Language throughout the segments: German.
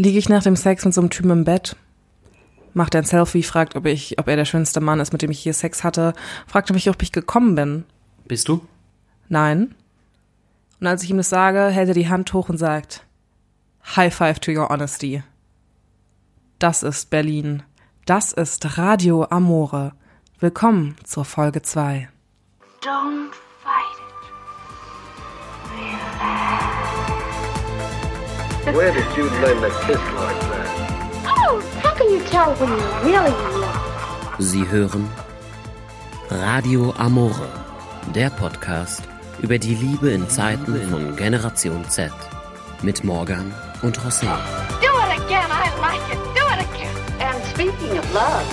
Liege ich nach dem Sex mit so einem Typen im Bett, macht ein Selfie, fragt, ob ich, ob er der schönste Mann ist, mit dem ich hier Sex hatte, fragt mich, ob ich gekommen bin. Bist du? Nein. Und als ich ihm das sage, hält er die Hand hoch und sagt, High five to your honesty. Das ist Berlin. Das ist Radio Amore. Willkommen zur Folge 2. Don't fight it. Where did you learn to kiss like that? Oh, how can you tell when you're really in love? Sie hören Radio Amore, der Podcast über die Liebe in Zeiten von Generation Z mit Morgan und José. Do it again. I like it. Do it again. And speaking of love,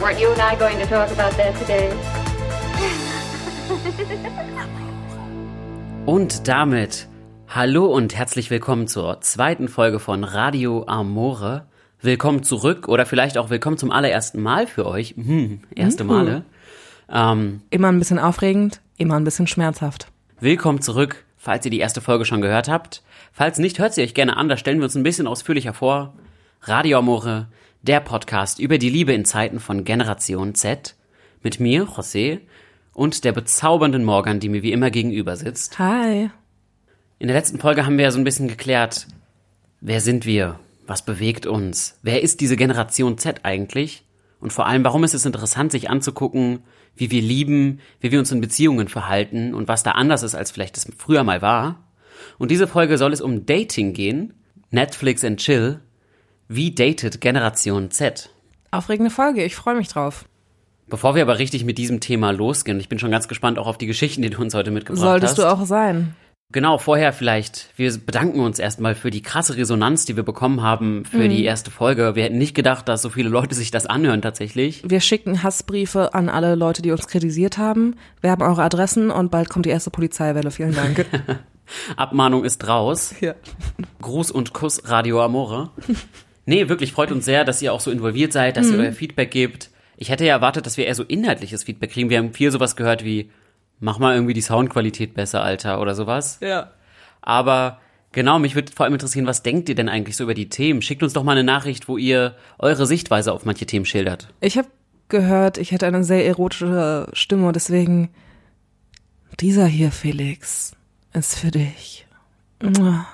weren't you and I going to talk about that today? Und damit hallo und herzlich willkommen zur zweiten Folge von Radio Amore. Willkommen zurück oder vielleicht auch willkommen zum allerersten Mal für euch. Hm, erste Male. Ähm, Immer ein bisschen aufregend, immer ein bisschen schmerzhaft. Willkommen zurück, falls ihr die erste Folge schon gehört habt. Falls nicht, hört sie euch gerne an, da stellen wir uns ein bisschen ausführlicher vor. Radio Amore, der Podcast über die Liebe in Zeiten von Generation Z. Mit mir, José, und der bezaubernden Morgan, die mir wie immer gegenüber sitzt. Hi. In der letzten Folge haben wir ja so ein bisschen geklärt, wer sind wir? Was bewegt uns? Wer ist diese Generation Z eigentlich? Und vor allem, warum ist es interessant, sich anzugucken, wie wir lieben, wie wir uns in Beziehungen verhalten und was da anders ist, als vielleicht das früher mal war? Und diese Folge soll es um Dating gehen. Netflix and Chill. Wie datet Generation Z? Aufregende Folge, ich freue mich drauf. Bevor wir aber richtig mit diesem Thema losgehen, ich bin schon ganz gespannt auch auf die Geschichten, die du uns heute mitgebracht Solltest hast. du auch sein. Genau, vorher vielleicht. Wir bedanken uns erstmal für die krasse Resonanz, die wir bekommen haben für die erste Folge. Wir hätten nicht gedacht, dass so viele Leute sich das anhören tatsächlich. Wir schicken Hassbriefe an alle Leute, die uns kritisiert haben. Wir haben eure Adressen und bald kommt die erste Polizeiwelle. Vielen Dank. Abmahnung ist raus. ja. Gruß und Kuss Radio Amore. Nee, wirklich freut uns sehr, dass ihr auch so involviert seid, dass ihr euer Feedback gebt. Ich hätte ja erwartet, dass wir eher so inhaltliches Feedback kriegen. Wir haben viel sowas gehört wie, mach mal irgendwie die Soundqualität besser, Alter, oder sowas. Ja. Aber genau, mich würde vor allem interessieren, was denkt ihr denn eigentlich so über die Themen? Schickt uns doch mal eine Nachricht, wo ihr eure Sichtweise auf manche Themen schildert. Ich habe gehört, ich hätte eine sehr erotische Stimme und deswegen dieser hier, Felix, ist für dich. Mua.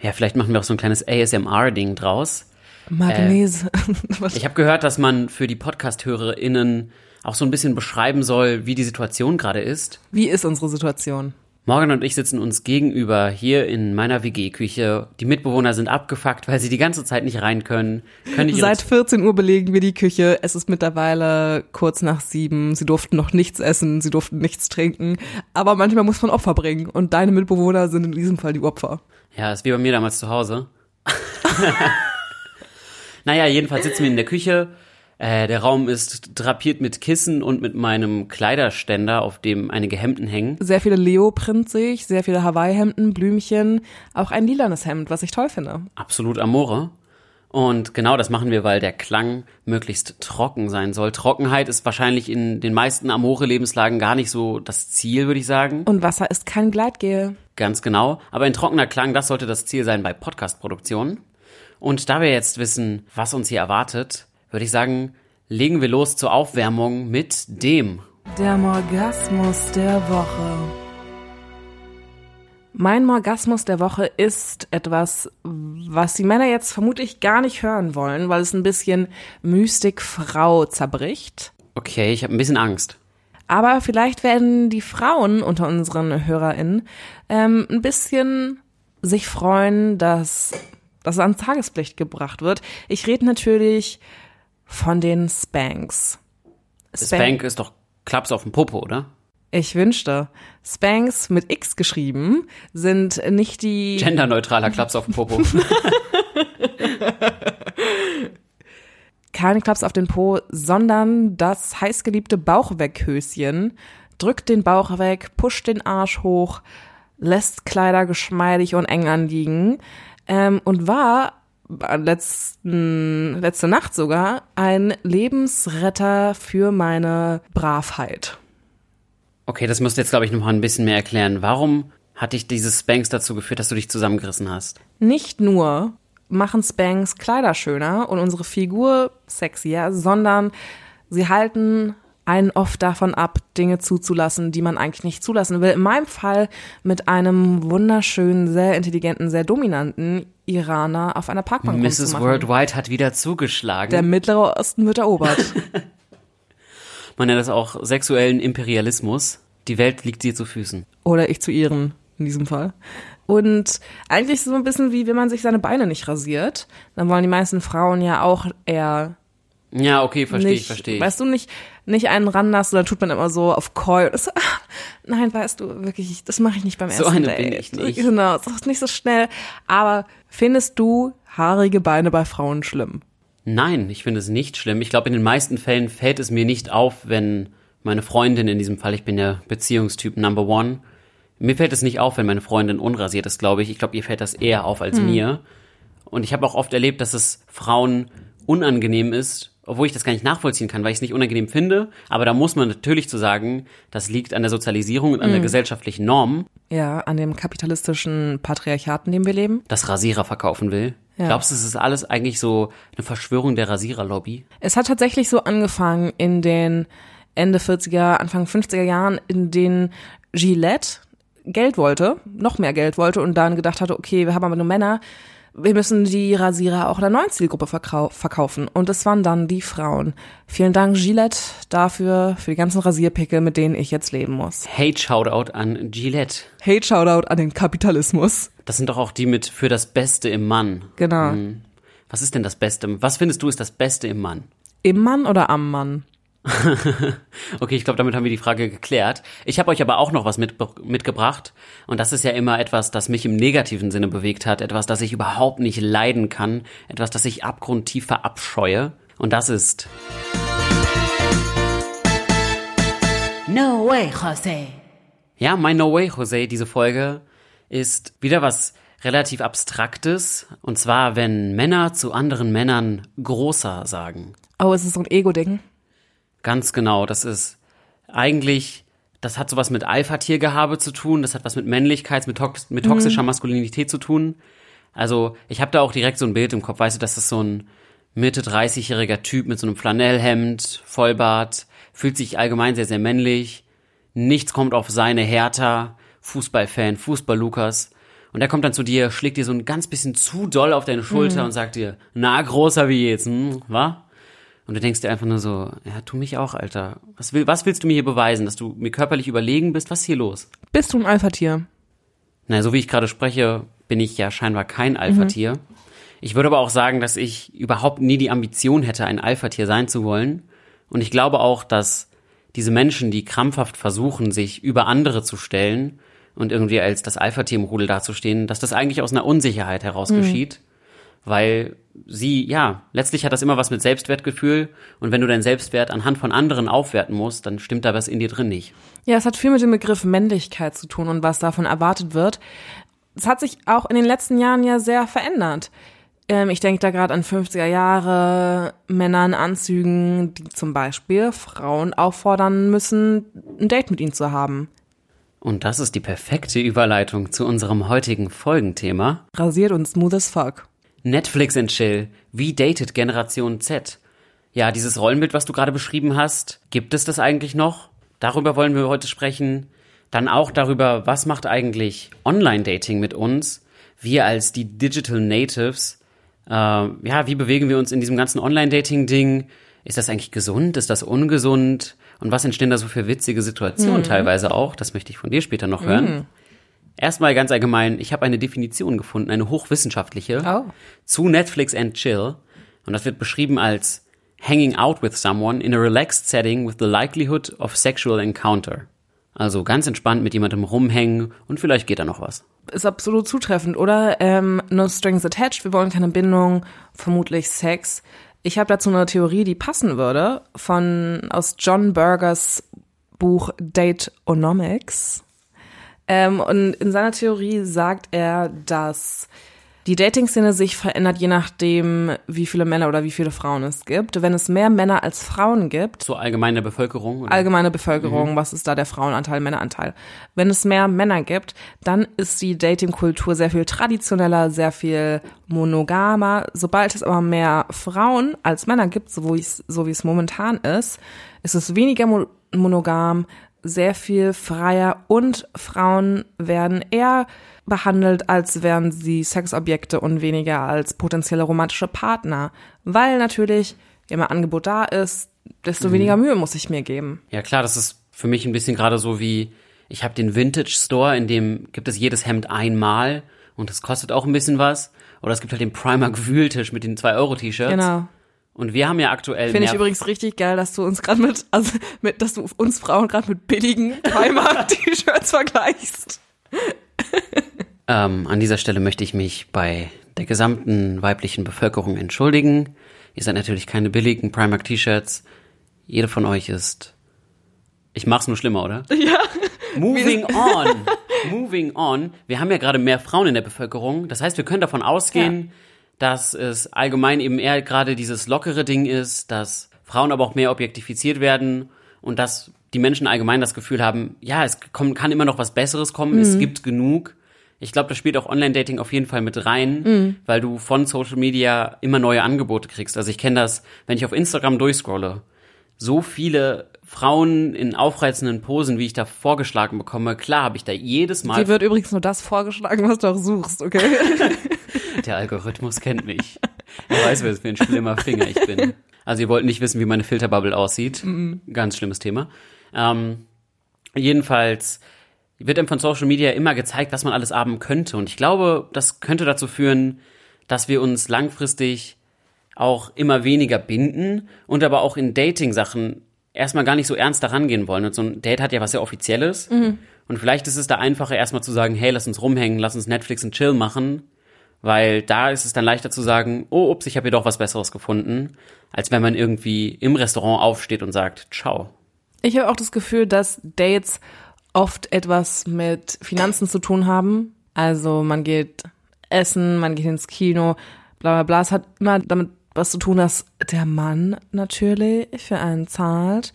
Ja, vielleicht machen wir auch so ein kleines ASMR-Ding draus. Magnese. Was? Ich habe gehört, dass man für die Podcast-HörerInnen auch so ein bisschen beschreiben soll, wie die Situation gerade ist. Wie ist unsere Situation? Morgan und ich sitzen uns gegenüber hier in meiner WG-Küche. Die Mitbewohner sind abgefuckt, weil sie die ganze Zeit nicht rein können. können Seit 14 Uhr belegen wir die Küche. Es ist mittlerweile kurz nach sieben. Sie durften noch nichts essen, sie durften nichts trinken. Aber manchmal muss man Opfer bringen. Und deine Mitbewohner sind in diesem Fall die Opfer. Ja, ist wie bei mir damals zu Hause. naja, jedenfalls sitzen wir in der Küche. Äh, der Raum ist drapiert mit Kissen und mit meinem Kleiderständer, auf dem einige Hemden hängen. Sehr viele Leoprint sehe ich, sehr viele Hawaii-Hemden, Blümchen, auch ein lilanes Hemd, was ich toll finde. Absolut Amore. Und genau das machen wir, weil der Klang möglichst trocken sein soll. Trockenheit ist wahrscheinlich in den meisten Amore-Lebenslagen gar nicht so das Ziel, würde ich sagen. Und Wasser ist kein Gleitgel. Ganz genau. Aber ein trockener Klang, das sollte das Ziel sein bei Podcast-Produktionen. Und da wir jetzt wissen, was uns hier erwartet, würde ich sagen, legen wir los zur Aufwärmung mit dem. Der Morgasmus der Woche. Mein Morgasmus der Woche ist etwas, was die Männer jetzt vermutlich gar nicht hören wollen, weil es ein bisschen Mystik-Frau zerbricht. Okay, ich habe ein bisschen Angst. Aber vielleicht werden die Frauen unter unseren HörerInnen ähm, ein bisschen sich freuen, dass das ans Tageslicht gebracht wird. Ich rede natürlich von den Spanks. Spank ist doch Klaps auf dem Popo, oder? Ich wünschte. Spanks mit X geschrieben sind nicht die. Genderneutraler Klaps auf dem Popo. keine Klaps auf den Po, sondern das heißgeliebte Bauchweghöschen. Drückt den Bauch weg, pusht den Arsch hoch, lässt Kleider geschmeidig und eng anliegen ähm, und war letzten, letzte Nacht sogar ein Lebensretter für meine Bravheit. Okay, das musst du jetzt, glaube ich, noch mal ein bisschen mehr erklären. Warum hat dich dieses Spanks dazu geführt, dass du dich zusammengerissen hast? Nicht nur machen Spanks Kleider schöner und unsere Figur sexier, sondern sie halten einen oft davon ab, Dinge zuzulassen, die man eigentlich nicht zulassen will. In meinem Fall mit einem wunderschönen, sehr intelligenten, sehr dominanten Iraner auf einer Parkbank Mrs. Worldwide hat wieder zugeschlagen. Der Mittlere Osten wird erobert. Man nennt das auch sexuellen Imperialismus. Die Welt liegt dir zu Füßen. Oder ich zu ihren, in diesem Fall. Und eigentlich so ein bisschen wie, wenn man sich seine Beine nicht rasiert, dann wollen die meisten Frauen ja auch eher Ja, okay, verstehe ich, verstehe ich. weißt du, nicht, nicht einen ranlassen, dann tut man immer so auf. Und so, ah, nein, weißt du, wirklich, das mache ich nicht beim So ersten eine Date. bin ich nicht. Genau, das ist nicht so schnell. Aber findest du haarige Beine bei Frauen schlimm? Nein, ich finde es nicht schlimm. Ich glaube, in den meisten Fällen fällt es mir nicht auf, wenn meine Freundin in diesem Fall, ich bin ja Beziehungstyp Number One, mir fällt es nicht auf, wenn meine Freundin unrasiert ist, glaube ich. Ich glaube, ihr fällt das eher auf als mir. Und ich habe auch oft erlebt, dass es Frauen unangenehm ist, obwohl ich das gar nicht nachvollziehen kann, weil ich es nicht unangenehm finde. Aber da muss man natürlich zu sagen, das liegt an der Sozialisierung und an der gesellschaftlichen Norm, Ja, an dem kapitalistischen Patriarchat, in dem wir leben. das Rasierer verkaufen will. Ja. Glaubst du, es ist alles eigentlich so eine Verschwörung der Rasiererlobby? Es hat tatsächlich so angefangen in den Ende 40er, Anfang 50er Jahren, in denen Gillette Geld wollte, noch mehr Geld wollte und dann gedacht hatte, okay, wir haben aber nur Männer, wir müssen die Rasierer auch der neuen Zielgruppe verkau verkaufen. Und das waren dann die Frauen. Vielen Dank, Gillette, dafür, für die ganzen Rasierpickel, mit denen ich jetzt leben muss. Hate Shoutout an Gillette. Hate Shoutout an den Kapitalismus. Das sind doch auch die mit für das Beste im Mann. Genau. Was ist denn das Beste? Was findest du ist das Beste im Mann? Im Mann oder am Mann? Okay, ich glaube, damit haben wir die Frage geklärt. Ich habe euch aber auch noch was mit, mitgebracht. Und das ist ja immer etwas, das mich im negativen Sinne bewegt hat. Etwas, das ich überhaupt nicht leiden kann. Etwas, das ich abgrundtief verabscheue. Und das ist No way, José. Ja, My No Way, Jose, diese Folge ist wieder was relativ Abstraktes. Und zwar, wenn Männer zu anderen Männern großer sagen. Oh, es ist so ein Ego-Ding. Ganz genau, das ist eigentlich, das hat sowas mit Alpha-Tiergehabe zu tun, das hat was mit Männlichkeit, mit, tox mit toxischer Maskulinität zu tun. Also, ich habe da auch direkt so ein Bild im Kopf, weißt du, das ist so ein Mitte 30-jähriger Typ mit so einem Flanellhemd, Vollbart, fühlt sich allgemein sehr, sehr männlich. Nichts kommt auf seine Hertha, Fußballfan, Fußball-Lukas. Und der kommt dann zu dir, schlägt dir so ein ganz bisschen zu doll auf deine Schulter und sagt dir, na, großer wie jetzt, hm, wa? Und du denkst dir einfach nur so, ja, tu mich auch, Alter. Was, will, was willst du mir hier beweisen? Dass du mir körperlich überlegen bist? Was ist hier los? Bist du ein Alpha-Tier? Na, so wie ich gerade spreche, bin ich ja scheinbar kein Alpha-Tier. Ich würde aber auch sagen, dass ich überhaupt nie die Ambition hätte, ein Alpha-Tier sein zu wollen. Und ich glaube auch, dass diese Menschen, die krampfhaft versuchen, sich über andere zu stellen und irgendwie als das Alpha-Tier im Rudel dazustehen, dass das eigentlich aus einer Unsicherheit heraus geschieht. Weil sie, ja, letztlich hat das immer was mit Selbstwertgefühl. Und wenn du deinen Selbstwert anhand von anderen aufwerten musst, dann stimmt da was in dir drin nicht. Ja, es hat viel mit dem Begriff Männlichkeit zu tun und was davon erwartet wird. Es hat sich auch in den letzten Jahren ja sehr verändert. Ähm, ich denke da gerade an 50er Jahre, Männer in Anzügen, die zum Beispiel Frauen auffordern müssen, ein Date mit ihnen zu haben. Und das ist die perfekte Überleitung zu unserem heutigen Folgenthema. Rasiert und smooth as fuck. Netflix and Chill. Wie datet Generation Z? Ja, dieses Rollenbild, was du gerade beschrieben hast, gibt es das eigentlich noch? Darüber wollen wir heute sprechen. Dann auch darüber, was macht eigentlich Online-Dating mit uns? Wir als die Digital Natives, äh, ja, wie bewegen wir uns in diesem ganzen Online-Dating-Ding? Ist das eigentlich gesund? Ist das ungesund? Und was entstehen da so für witzige Situationen teilweise auch? Das möchte ich von dir später noch hören. Erstmal ganz allgemein, ich habe eine Definition gefunden, eine hochwissenschaftliche, Oh. zu Netflix and Chill. Und das wird beschrieben als hanging out with someone in a relaxed setting with the likelihood of sexual encounter. Also ganz entspannt mit jemandem rumhängen und vielleicht geht da noch was. Ist absolut zutreffend, oder? Ähm, no strings attached, wir wollen keine Bindung, vermutlich Sex. Ich habe dazu eine Theorie, die passen würde, von aus John Bergers Buch Dateonomics. Ähm, und in seiner Theorie sagt er, dass die Dating-Szene sich verändert, je nachdem, wie viele Männer oder wie viele Frauen es gibt. Wenn es mehr Männer als Frauen gibt, So allgemeine Bevölkerung? Oder? allgemeine Bevölkerung, was ist da der Frauenanteil, Männeranteil? Wenn es mehr Männer gibt, dann ist die Dating-Kultur sehr viel traditioneller, sehr viel monogamer. Sobald es aber mehr Frauen als Männer gibt, so wie es, so wie es momentan ist, ist es weniger mo monogam, sehr viel freier und Frauen werden eher behandelt, als wären sie Sexobjekte und weniger als potenzielle romantische Partner. Weil natürlich, je mehr Angebot da ist, desto weniger Mühe muss ich mir geben. Ja klar, das ist für mich ein bisschen gerade so wie, ich habe den Vintage Store, in dem gibt es jedes Hemd einmal und das kostet auch ein bisschen was. Oder es gibt halt den Primark Wühltisch mit den 2-Euro-T-Shirts. Genau. Und wir haben ja aktuell Finde ich übrigens richtig geil, dass du uns gerade mit, also mit, dass du uns Frauen gerade mit billigen Primark-T-Shirts vergleichst. Ähm, an dieser Stelle möchte ich mich bei der gesamten weiblichen Bevölkerung entschuldigen. Ihr seid natürlich keine billigen Primark T-Shirts. Jede von euch ist. Ich mach's nur schlimmer, oder? Ja. Moving on. Moving on. Wir haben ja gerade mehr Frauen in der Bevölkerung. Das heißt, wir können davon ausgehen, dass es allgemein eben eher gerade dieses lockere Ding ist, dass Frauen aber auch mehr objektifiziert werden und dass die Menschen allgemein das Gefühl haben, ja, es kommt, kann immer noch was Besseres kommen, es gibt genug. Ich glaube, das spielt auch Online-Dating auf jeden Fall mit rein, weil du von Social Media immer neue Angebote kriegst. Also ich kenne das, wenn ich auf Instagram durchscrolle, so viele Frauen in aufreizenden Posen, wie ich da vorgeschlagen bekomme, klar habe ich da jedes Mal Dir wird übrigens nur das vorgeschlagen, was du auch suchst, okay? Der Algorithmus kennt mich. Er weiß, was für ein schlimmer Finger ich bin. Also ihr wollt nicht wissen, wie meine Filterbubble aussieht. Ganz schlimmes Thema. Ähm, jedenfalls wird einem von Social Media immer gezeigt, was man alles haben könnte. Und ich glaube, das könnte dazu führen, dass wir uns langfristig auch immer weniger binden und aber auch in Dating-Sachen erstmal gar nicht so ernst daran gehen wollen. Und so ein Date hat ja was sehr Offizielles. Und vielleicht ist es da einfacher, erstmal zu sagen, hey, lass uns rumhängen, lass uns Netflix und Chill machen. Weil da ist es dann leichter zu sagen, oh, ups, ich habe hier doch was Besseres gefunden, als wenn man irgendwie im Restaurant aufsteht und sagt, ciao. Ich habe auch das Gefühl, dass Dates oft etwas mit Finanzen zu tun haben. Also man geht essen, man geht ins Kino, bla bla bla. Es hat immer damit was zu tun, dass der Mann natürlich für einen zahlt.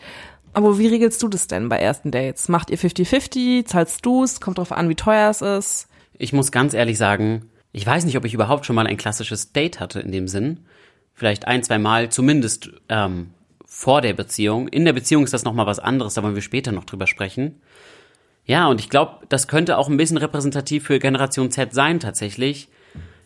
Aber wie regelst du das denn bei ersten Dates? Macht ihr 50-50? Zahlst du's? Kommt drauf an, wie teuer es ist. Ich muss ganz ehrlich sagen, ich weiß nicht, ob ich überhaupt schon mal ein klassisches Date hatte in dem Sinn. Vielleicht ein, zwei Mal, zumindest ähm, vor der Beziehung. In der Beziehung ist das nochmal was anderes, da wollen wir später noch drüber sprechen. Ja, und ich glaube, das könnte auch ein bisschen repräsentativ für Generation Z sein tatsächlich,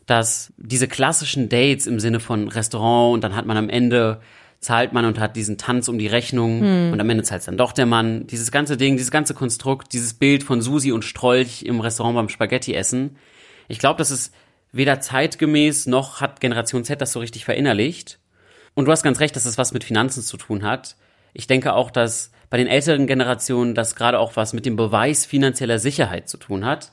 dass diese klassischen Dates im Sinne von Restaurant und dann hat man am Ende zahlt man und hat diesen Tanz um die Rechnung und am Ende zahlt dann doch der Mann. Dieses ganze Ding, dieses ganze Konstrukt, dieses Bild von Susi und Strolch im Restaurant beim Spaghetti essen. Ich glaube, das ist weder zeitgemäß noch hat Generation Z das so richtig verinnerlicht. Und du hast ganz recht, dass es was mit Finanzen zu tun hat. Ich denke auch, dass bei den älteren Generationen das gerade auch was mit dem Beweis finanzieller Sicherheit zu tun hat.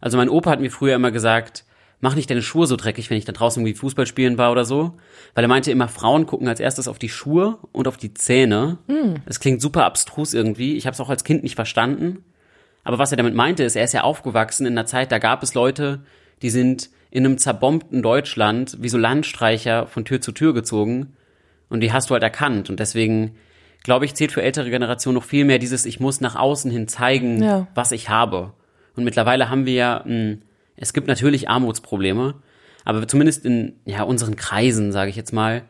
Also mein Opa hat mir früher immer gesagt, mach nicht deine Schuhe so dreckig, wenn ich da draußen irgendwie Fußball spielen war oder so. Weil er meinte immer, Frauen gucken als erstes auf die Schuhe und auf die Zähne. Das klingt super abstrus irgendwie. Ich habe es auch als Kind nicht verstanden. Aber was er damit meinte, ist, er ist ja aufgewachsen in einer Zeit, da gab es Leute, die sind in einem zerbombten Deutschland wie so Landstreicher von Tür zu Tür gezogen. Und die hast du halt erkannt. Und deswegen, glaube ich, zählt für ältere Generationen noch viel mehr dieses, ich muss nach außen hin zeigen, Ja. was ich habe. Und mittlerweile haben wir ja, mh, es gibt natürlich Armutsprobleme, aber zumindest in ja, unseren Kreisen, sage ich jetzt mal,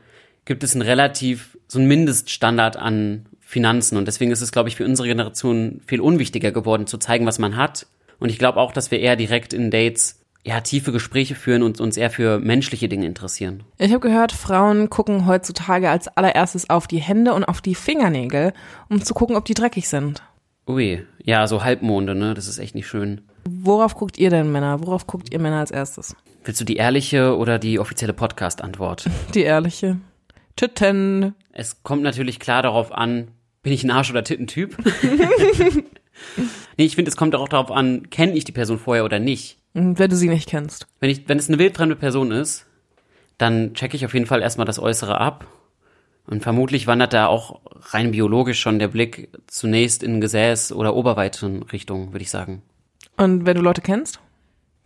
gibt es einen relativ, so einen Mindeststandard an Finanzen. Und deswegen ist es, glaube ich, für unsere Generation viel unwichtiger geworden, zu zeigen, was man hat. Und ich glaube auch, dass wir eher direkt in Dates ja, tiefe Gespräche führen und uns eher für menschliche Dinge interessieren. Ich habe gehört, Frauen gucken heutzutage als allererstes auf die Hände und auf die Fingernägel, um zu gucken, ob die dreckig sind. Ui, ja, so Halbmonde, ne? Das ist echt nicht schön. Worauf guckt ihr denn Männer? Worauf guckt ihr Männer als erstes? Willst du die ehrliche oder die offizielle Podcast-Antwort? Die ehrliche. Titten. Es kommt natürlich klar darauf an, bin ich ein Arsch- oder Tittentyp? nee, ich finde, es kommt auch darauf an, kenne ich die Person vorher oder nicht. Wenn du sie nicht kennst. Wenn, ich, wenn es eine wildfremde Person ist, dann checke ich auf jeden Fall erstmal das Äußere ab. Und vermutlich wandert da auch rein biologisch schon der Blick zunächst in Gesäß- oder Oberweitenrichtung, würde ich sagen. Und wenn du Leute kennst?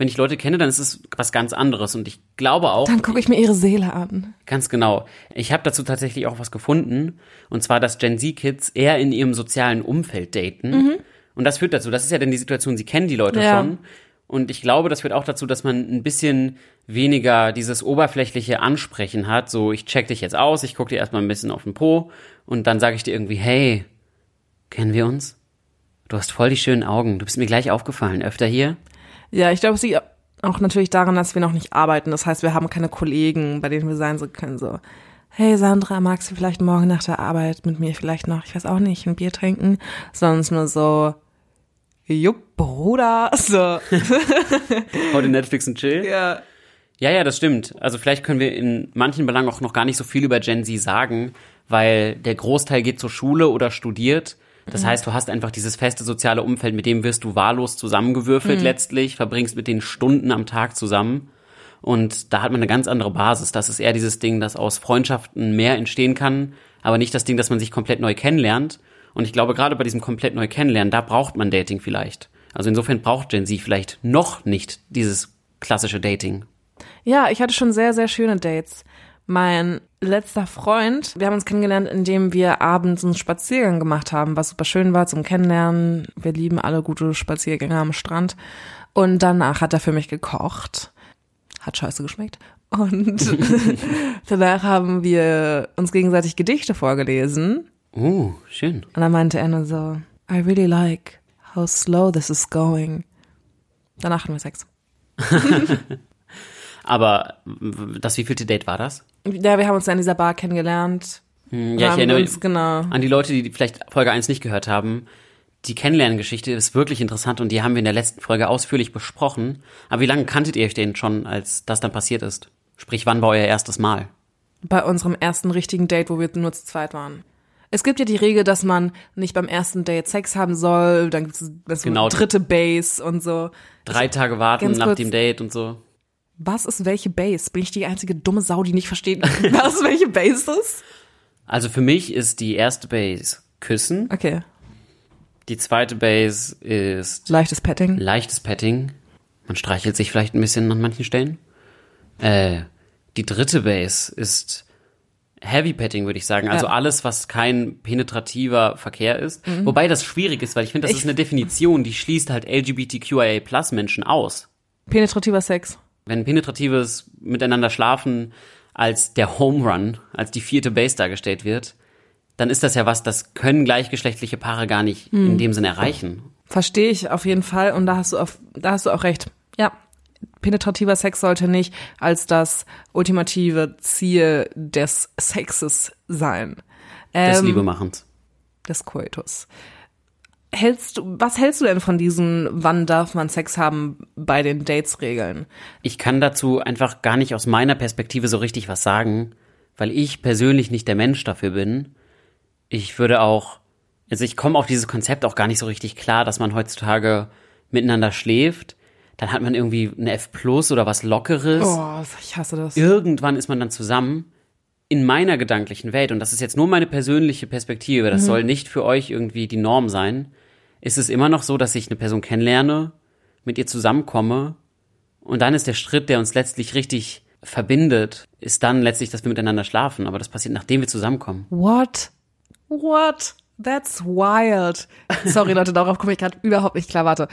Wenn ich Leute kenne, dann ist es was ganz anderes. Und ich glaube auch, Dann gucke ich mir ihre Seele an. Ganz genau. Ich habe dazu tatsächlich auch was gefunden. Und zwar, dass Gen Z-Kids eher in ihrem sozialen Umfeld daten. Und das führt dazu, das ist ja dann die Situation, sie kennen die Leute Ja. schon. Und ich glaube, das führt auch dazu, dass man ein bisschen weniger dieses oberflächliche Ansprechen hat. So, ich check dich jetzt aus, ich gucke dir erstmal ein bisschen auf den Po und dann sage ich dir irgendwie, hey, kennen wir uns? Du hast voll die schönen Augen. Du bist mir gleich aufgefallen. Öfter hier? Ja, ich glaube, es liegt auch natürlich daran, dass wir noch nicht arbeiten. Das heißt, wir haben keine Kollegen, bei denen wir sein so können. So, hey Sandra, magst du vielleicht morgen nach der Arbeit mit mir vielleicht noch, ich weiß auch nicht, ein Bier trinken? Ist nur so, jupp, Bruder. So, Heute Netflix und Chill? ja. Ja, ja, das stimmt. Also vielleicht können wir in manchen Belangen auch noch gar nicht so viel über Gen Z sagen, weil der Großteil geht zur Schule oder studiert. Das heißt, du hast einfach dieses feste soziale Umfeld, mit dem wirst du wahllos zusammengewürfelt letztlich, verbringst mit den Stunden am Tag zusammen. Und da hat man eine ganz andere Basis. Das ist eher dieses Ding, dass aus Freundschaften mehr entstehen kann, aber nicht das Ding, dass man sich komplett neu kennenlernt. Und ich glaube, gerade bei diesem komplett neu kennenlernen, da braucht man Dating vielleicht. Also insofern braucht Gen Z vielleicht noch nicht dieses klassische Dating. Ja, ich hatte schon sehr, sehr schöne Dates. Mein letzter Freund, wir haben uns kennengelernt, indem wir abends einen Spaziergang gemacht haben, was super schön war zum Kennenlernen. Wir lieben alle gute Spaziergänge am Strand. Und danach hat er für mich gekocht. Hat scheiße geschmeckt. Und danach haben wir uns gegenseitig Gedichte vorgelesen. Oh, schön. Und dann meinte er nur so, I really like how slow this is going. Danach hatten wir Sex. Aber das wievielte Date war das? Ja, wir haben uns dann in dieser Bar kennengelernt. Hm, Ja, ich erinnere uns, genau. an die Leute, die vielleicht Folge 1 nicht gehört haben. Die Kennenlerngeschichte ist wirklich interessant und die haben wir in der letzten Folge ausführlich besprochen. Aber wie lange kanntet ihr euch denn schon, als das dann passiert ist? Sprich, wann war euer erstes Mal? bei unserem ersten richtigen Date, wo wir nur zu zweit waren. Es gibt ja die Regel, dass man nicht beim ersten Date Sex haben soll, dann gibt es Genau. dritte Base und so. Drei Tage warten nach dem Date und so. Was ist welche Base? Bin ich die einzige dumme Sau, die nicht versteht, was welche Base ist? Also für mich ist die erste Base Küssen. Okay, Die zweite Base ist leichtes Petting. leichtes Petting. Man streichelt sich vielleicht ein bisschen an manchen Stellen. Äh, die dritte Base ist Heavy Petting, würde ich sagen. Also Ja. alles, was kein penetrativer Verkehr ist. Wobei das schwierig ist, weil ich finde, das Ich- ist eine Definition, die schließt halt LGBTQIA Plus Menschen aus. Penetrativer Sex. Wenn penetratives Miteinander schlafen als der Home Run, als die vierte Base dargestellt wird, dann ist das ja was, das können gleichgeschlechtliche Paare gar nicht in dem Sinne erreichen. Verstehe ich auf jeden Fall und da hast du auf, da hast du auch recht. Ja. Penetrativer Sex sollte nicht als das ultimative Ziel des Sexes sein. Des Ähm, Liebemachens. des Coitus. Hältst du, was hältst du denn von diesen, wann darf man Sex haben bei den Dates-Regeln? Ich kann dazu einfach gar nicht aus meiner Perspektive so richtig was sagen, weil ich persönlich nicht der Mensch dafür bin. Ich würde auch, also ich komme auf dieses Konzept auch gar nicht so richtig klar, dass man heutzutage miteinander schläft. Dann hat man irgendwie eine F plus oder was Lockeres. Oh, ich hasse das. Irgendwann ist man dann zusammen. In meiner gedanklichen Welt, und das ist jetzt nur meine persönliche Perspektive, das soll nicht für euch irgendwie die Norm sein, ist es immer noch so, dass ich eine Person kennenlerne, mit ihr zusammenkomme und dann ist der Schritt, der uns letztlich richtig verbindet, ist dann letztlich, dass wir miteinander schlafen. Aber das passiert, nachdem wir zusammenkommen. What? What? That's wild. Sorry, Leute, darauf komme ich gerade überhaupt nicht klar. Warte.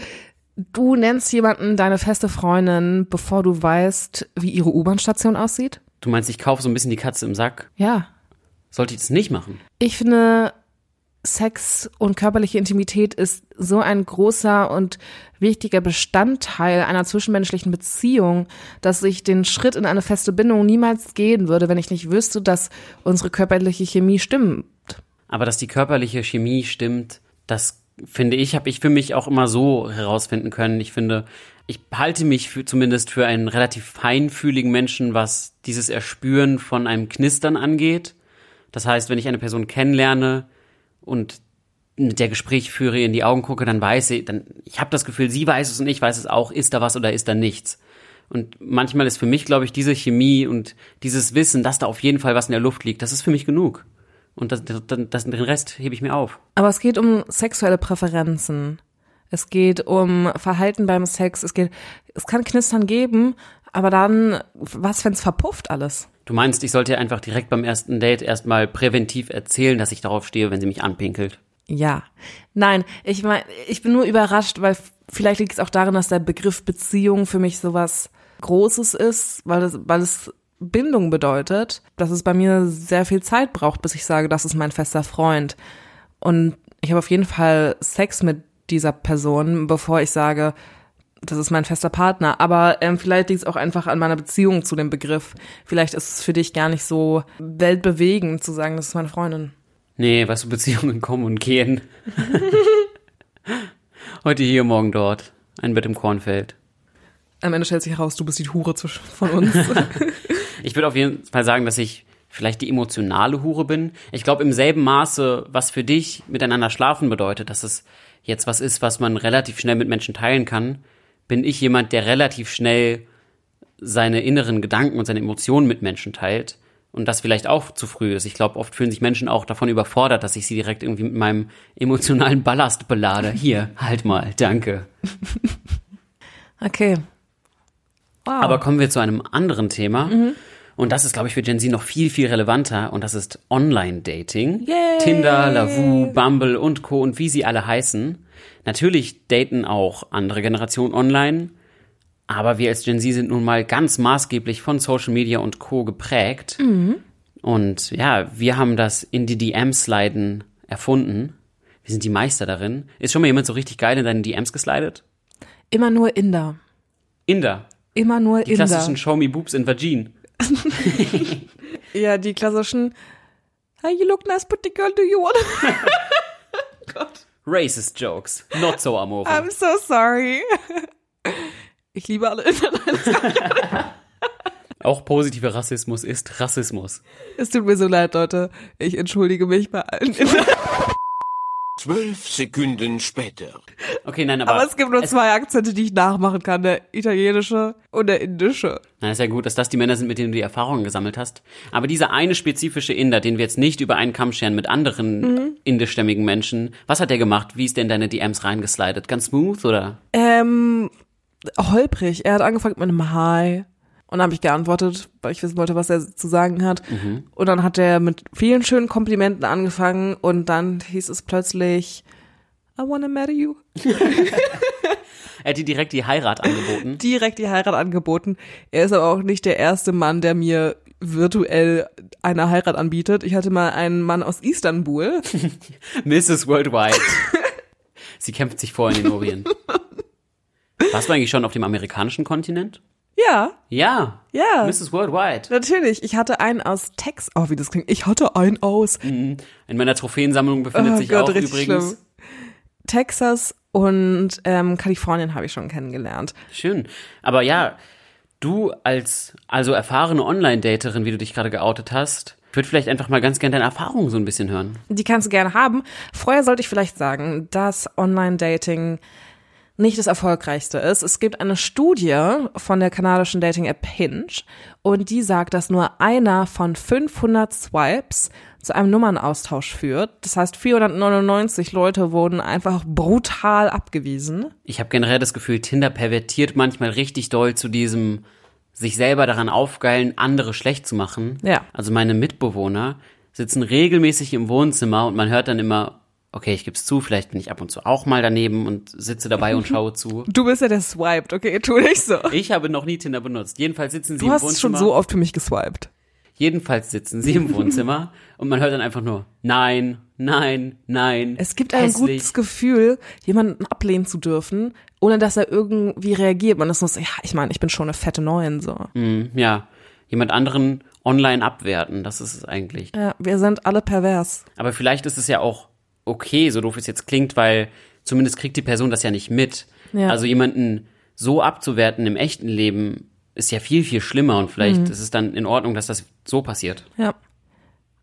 Du nennst jemanden deine feste Freundin, bevor du weißt, wie ihre U-Bahn-Station aussieht? Du meinst, ich kaufe so ein bisschen die Katze im Sack? Ja. Sollte ich das nicht machen? Ich finde, Sex und körperliche Intimität ist so ein großer und wichtiger Bestandteil einer zwischenmenschlichen Beziehung, dass ich den Schritt in eine feste Bindung niemals gehen würde, wenn ich nicht wüsste, dass unsere körperliche Chemie stimmt. Aber dass die körperliche Chemie stimmt, das finde ich, habe ich für mich auch immer so herausfinden können. Ich finde, ich halte mich für, zumindest für einen relativ feinfühligen Menschen, was dieses Erspüren von einem Knistern angeht. Das heißt, wenn ich eine Person kennenlerne und der Gespräch führe, in die Augen gucke, dann weiß ich, dann ich habe das Gefühl, sie weiß es und ich weiß es auch, ist da was oder ist da nichts. Und manchmal ist für mich, glaube ich, diese Chemie und dieses Wissen, dass da auf jeden Fall was in der Luft liegt, das ist für mich genug. Und das, das, das, den Rest hebe ich mir auf. Aber es geht um sexuelle Präferenzen. Es geht um Verhalten beim Sex. Es geht, es kann Knistern geben, aber dann, was, wenn's verpufft alles? Du meinst, ich sollte einfach direkt beim ersten Date erstmal präventiv erzählen, dass ich darauf stehe, wenn sie mich anpinkelt. Ja. Nein, ich meine, ich bin nur überrascht, weil vielleicht liegt es auch darin, dass der Begriff Beziehung für mich sowas Großes ist, weil es, weil es Bindung bedeutet, dass es bei mir sehr viel Zeit braucht, bis ich sage, das ist mein fester Freund. Und ich habe auf jeden Fall Sex mit dieser Person, bevor ich sage, das ist mein fester Partner. Aber ähm, vielleicht liegt es auch einfach an meiner Beziehung zu dem Begriff. Vielleicht ist es für dich gar nicht so weltbewegend zu sagen, das ist meine Freundin. Nee, was für Beziehungen kommen und gehen. Heute hier, morgen dort. Ein Bett im Kornfeld. Am Ende stellt sich heraus, du bist die Hure zwischen- von uns. Ich würde auf jeden Fall sagen, dass ich vielleicht die emotionale Hure bin. Ich glaube im selben Maße, was für dich miteinander schlafen bedeutet, dass es jetzt was ist, was man relativ schnell mit Menschen teilen kann, bin ich jemand, der relativ schnell seine inneren Gedanken und seine Emotionen mit Menschen teilt. Und das vielleicht auch zu früh ist. Ich glaube, oft fühlen sich Menschen auch davon überfordert, dass ich sie direkt irgendwie mit meinem emotionalen Ballast belade. Hier, halt mal, danke. Okay. Wow. Aber kommen wir zu einem anderen Thema. Und das ist, glaube ich, für Gen Z noch viel, viel relevanter. Und das ist Online-Dating. Tinder, Lavu, Bumble und Co. und wie sie alle heißen. Natürlich daten auch andere Generationen online. Aber wir als Gen Z sind nun mal ganz maßgeblich von Social Media und Co. geprägt. Und ja, wir haben das in die DMs sliden erfunden. Wir sind die Meister darin. Ist schon mal jemand so richtig geil in deinen DMs geslidet? Immer nur Inder. Inder. Immer nur Die Inder. klassischen Show Me Boobs in Vagin. Ja, die klassischen Hey, you look nice, but the girl do you want? Racist Jokes. Not so amore. I'm so sorry. Ich liebe alle Inder. Auch positiver Rassismus ist Rassismus. Es tut mir so leid, Leute. Ich entschuldige mich bei allen. Zwölf Sekunden später. Okay, nein, aber, Aber es gibt nur zwei Akzente, die ich nachmachen kann. Der italienische und der indische. Na, ist ja gut, dass das die Männer sind, mit denen du die Erfahrungen gesammelt hast. Aber dieser eine spezifische Inder, den wir jetzt nicht über einen Kamm scheren mit anderen Mhm. indischstämmigen Menschen, was hat der gemacht? Wie ist der in deine DMs reingeslidet? Ganz smooth oder? Ähm, holprig. Er hat angefangen mit einem Hi. Und dann habe ich geantwortet, weil ich wissen wollte, was er zu sagen hat. Und dann hat er mit vielen schönen Komplimenten angefangen und dann hieß es plötzlich, I wanna marry you. Er hat dir direkt die Heirat angeboten. Direkt die Heirat angeboten. Er ist aber auch nicht der erste Mann, der mir virtuell eine Heirat anbietet. Ich hatte mal einen Mann aus Istanbul. Mrs. Worldwide. Sie kämpft sich vor in den Orient. Warst du eigentlich schon auf dem amerikanischen Kontinent? Ja, Ja. Ja. Mrs. Worldwide. natürlich. Ich hatte einen aus Tex. Oh, wie das klingt. Ich hatte einen aus In meiner Trophäensammlung befindet Oh sich Gott, auch übrigens. schlimm. Texas und ähm, Kalifornien habe ich schon kennengelernt. Schön. Aber ja, du als also erfahrene Online-Daterin, wie du dich gerade geoutet hast, ich würde vielleicht einfach mal ganz gerne deine Erfahrungen so ein bisschen hören. Die kannst du gerne haben. Vorher sollte ich vielleicht sagen, dass Online-Dating nicht das erfolgreichste ist. Es gibt eine Studie von der kanadischen Dating-App Hinge und die sagt, dass nur einer von 500 Swipes zu einem Nummernaustausch führt. Das heißt, 499 Leute wurden einfach brutal abgewiesen. Ich habe generell das Gefühl, Tinder pervertiert manchmal richtig doll zu diesem sich selber daran aufgeilen, andere schlecht zu machen. Ja. Also meine Mitbewohner sitzen regelmäßig im Wohnzimmer und man hört dann immer, okay, ich geb's zu, vielleicht bin ich ab und zu auch mal daneben und sitze dabei und schaue zu. Du bist ja der swiped, okay, tu nicht so. Ich habe noch nie Tinder benutzt. Jedenfalls sitzen sie Du im hast Wohnzimmer. schon so oft für mich geswiped. Jedenfalls sitzen sie im Wohnzimmer und man hört dann einfach nur Nein, nein, nein. Es gibt ein hässlich. gutes Gefühl, jemanden ablehnen zu dürfen, ohne dass er irgendwie reagiert. Man ist nur so, ja, ich meine, ich bin schon eine fette Neun, so. Hm, Ja, jemand anderen online abwerten, das ist es eigentlich. Ja, wir sind alle pervers. Aber vielleicht ist es ja auch okay, so doof es jetzt klingt, weil zumindest kriegt die Person das ja nicht mit. Ja. Also jemanden so abzuwerten im echten Leben ist ja viel, viel schlimmer und vielleicht Mhm. ist es dann in Ordnung, dass das so passiert. Ja.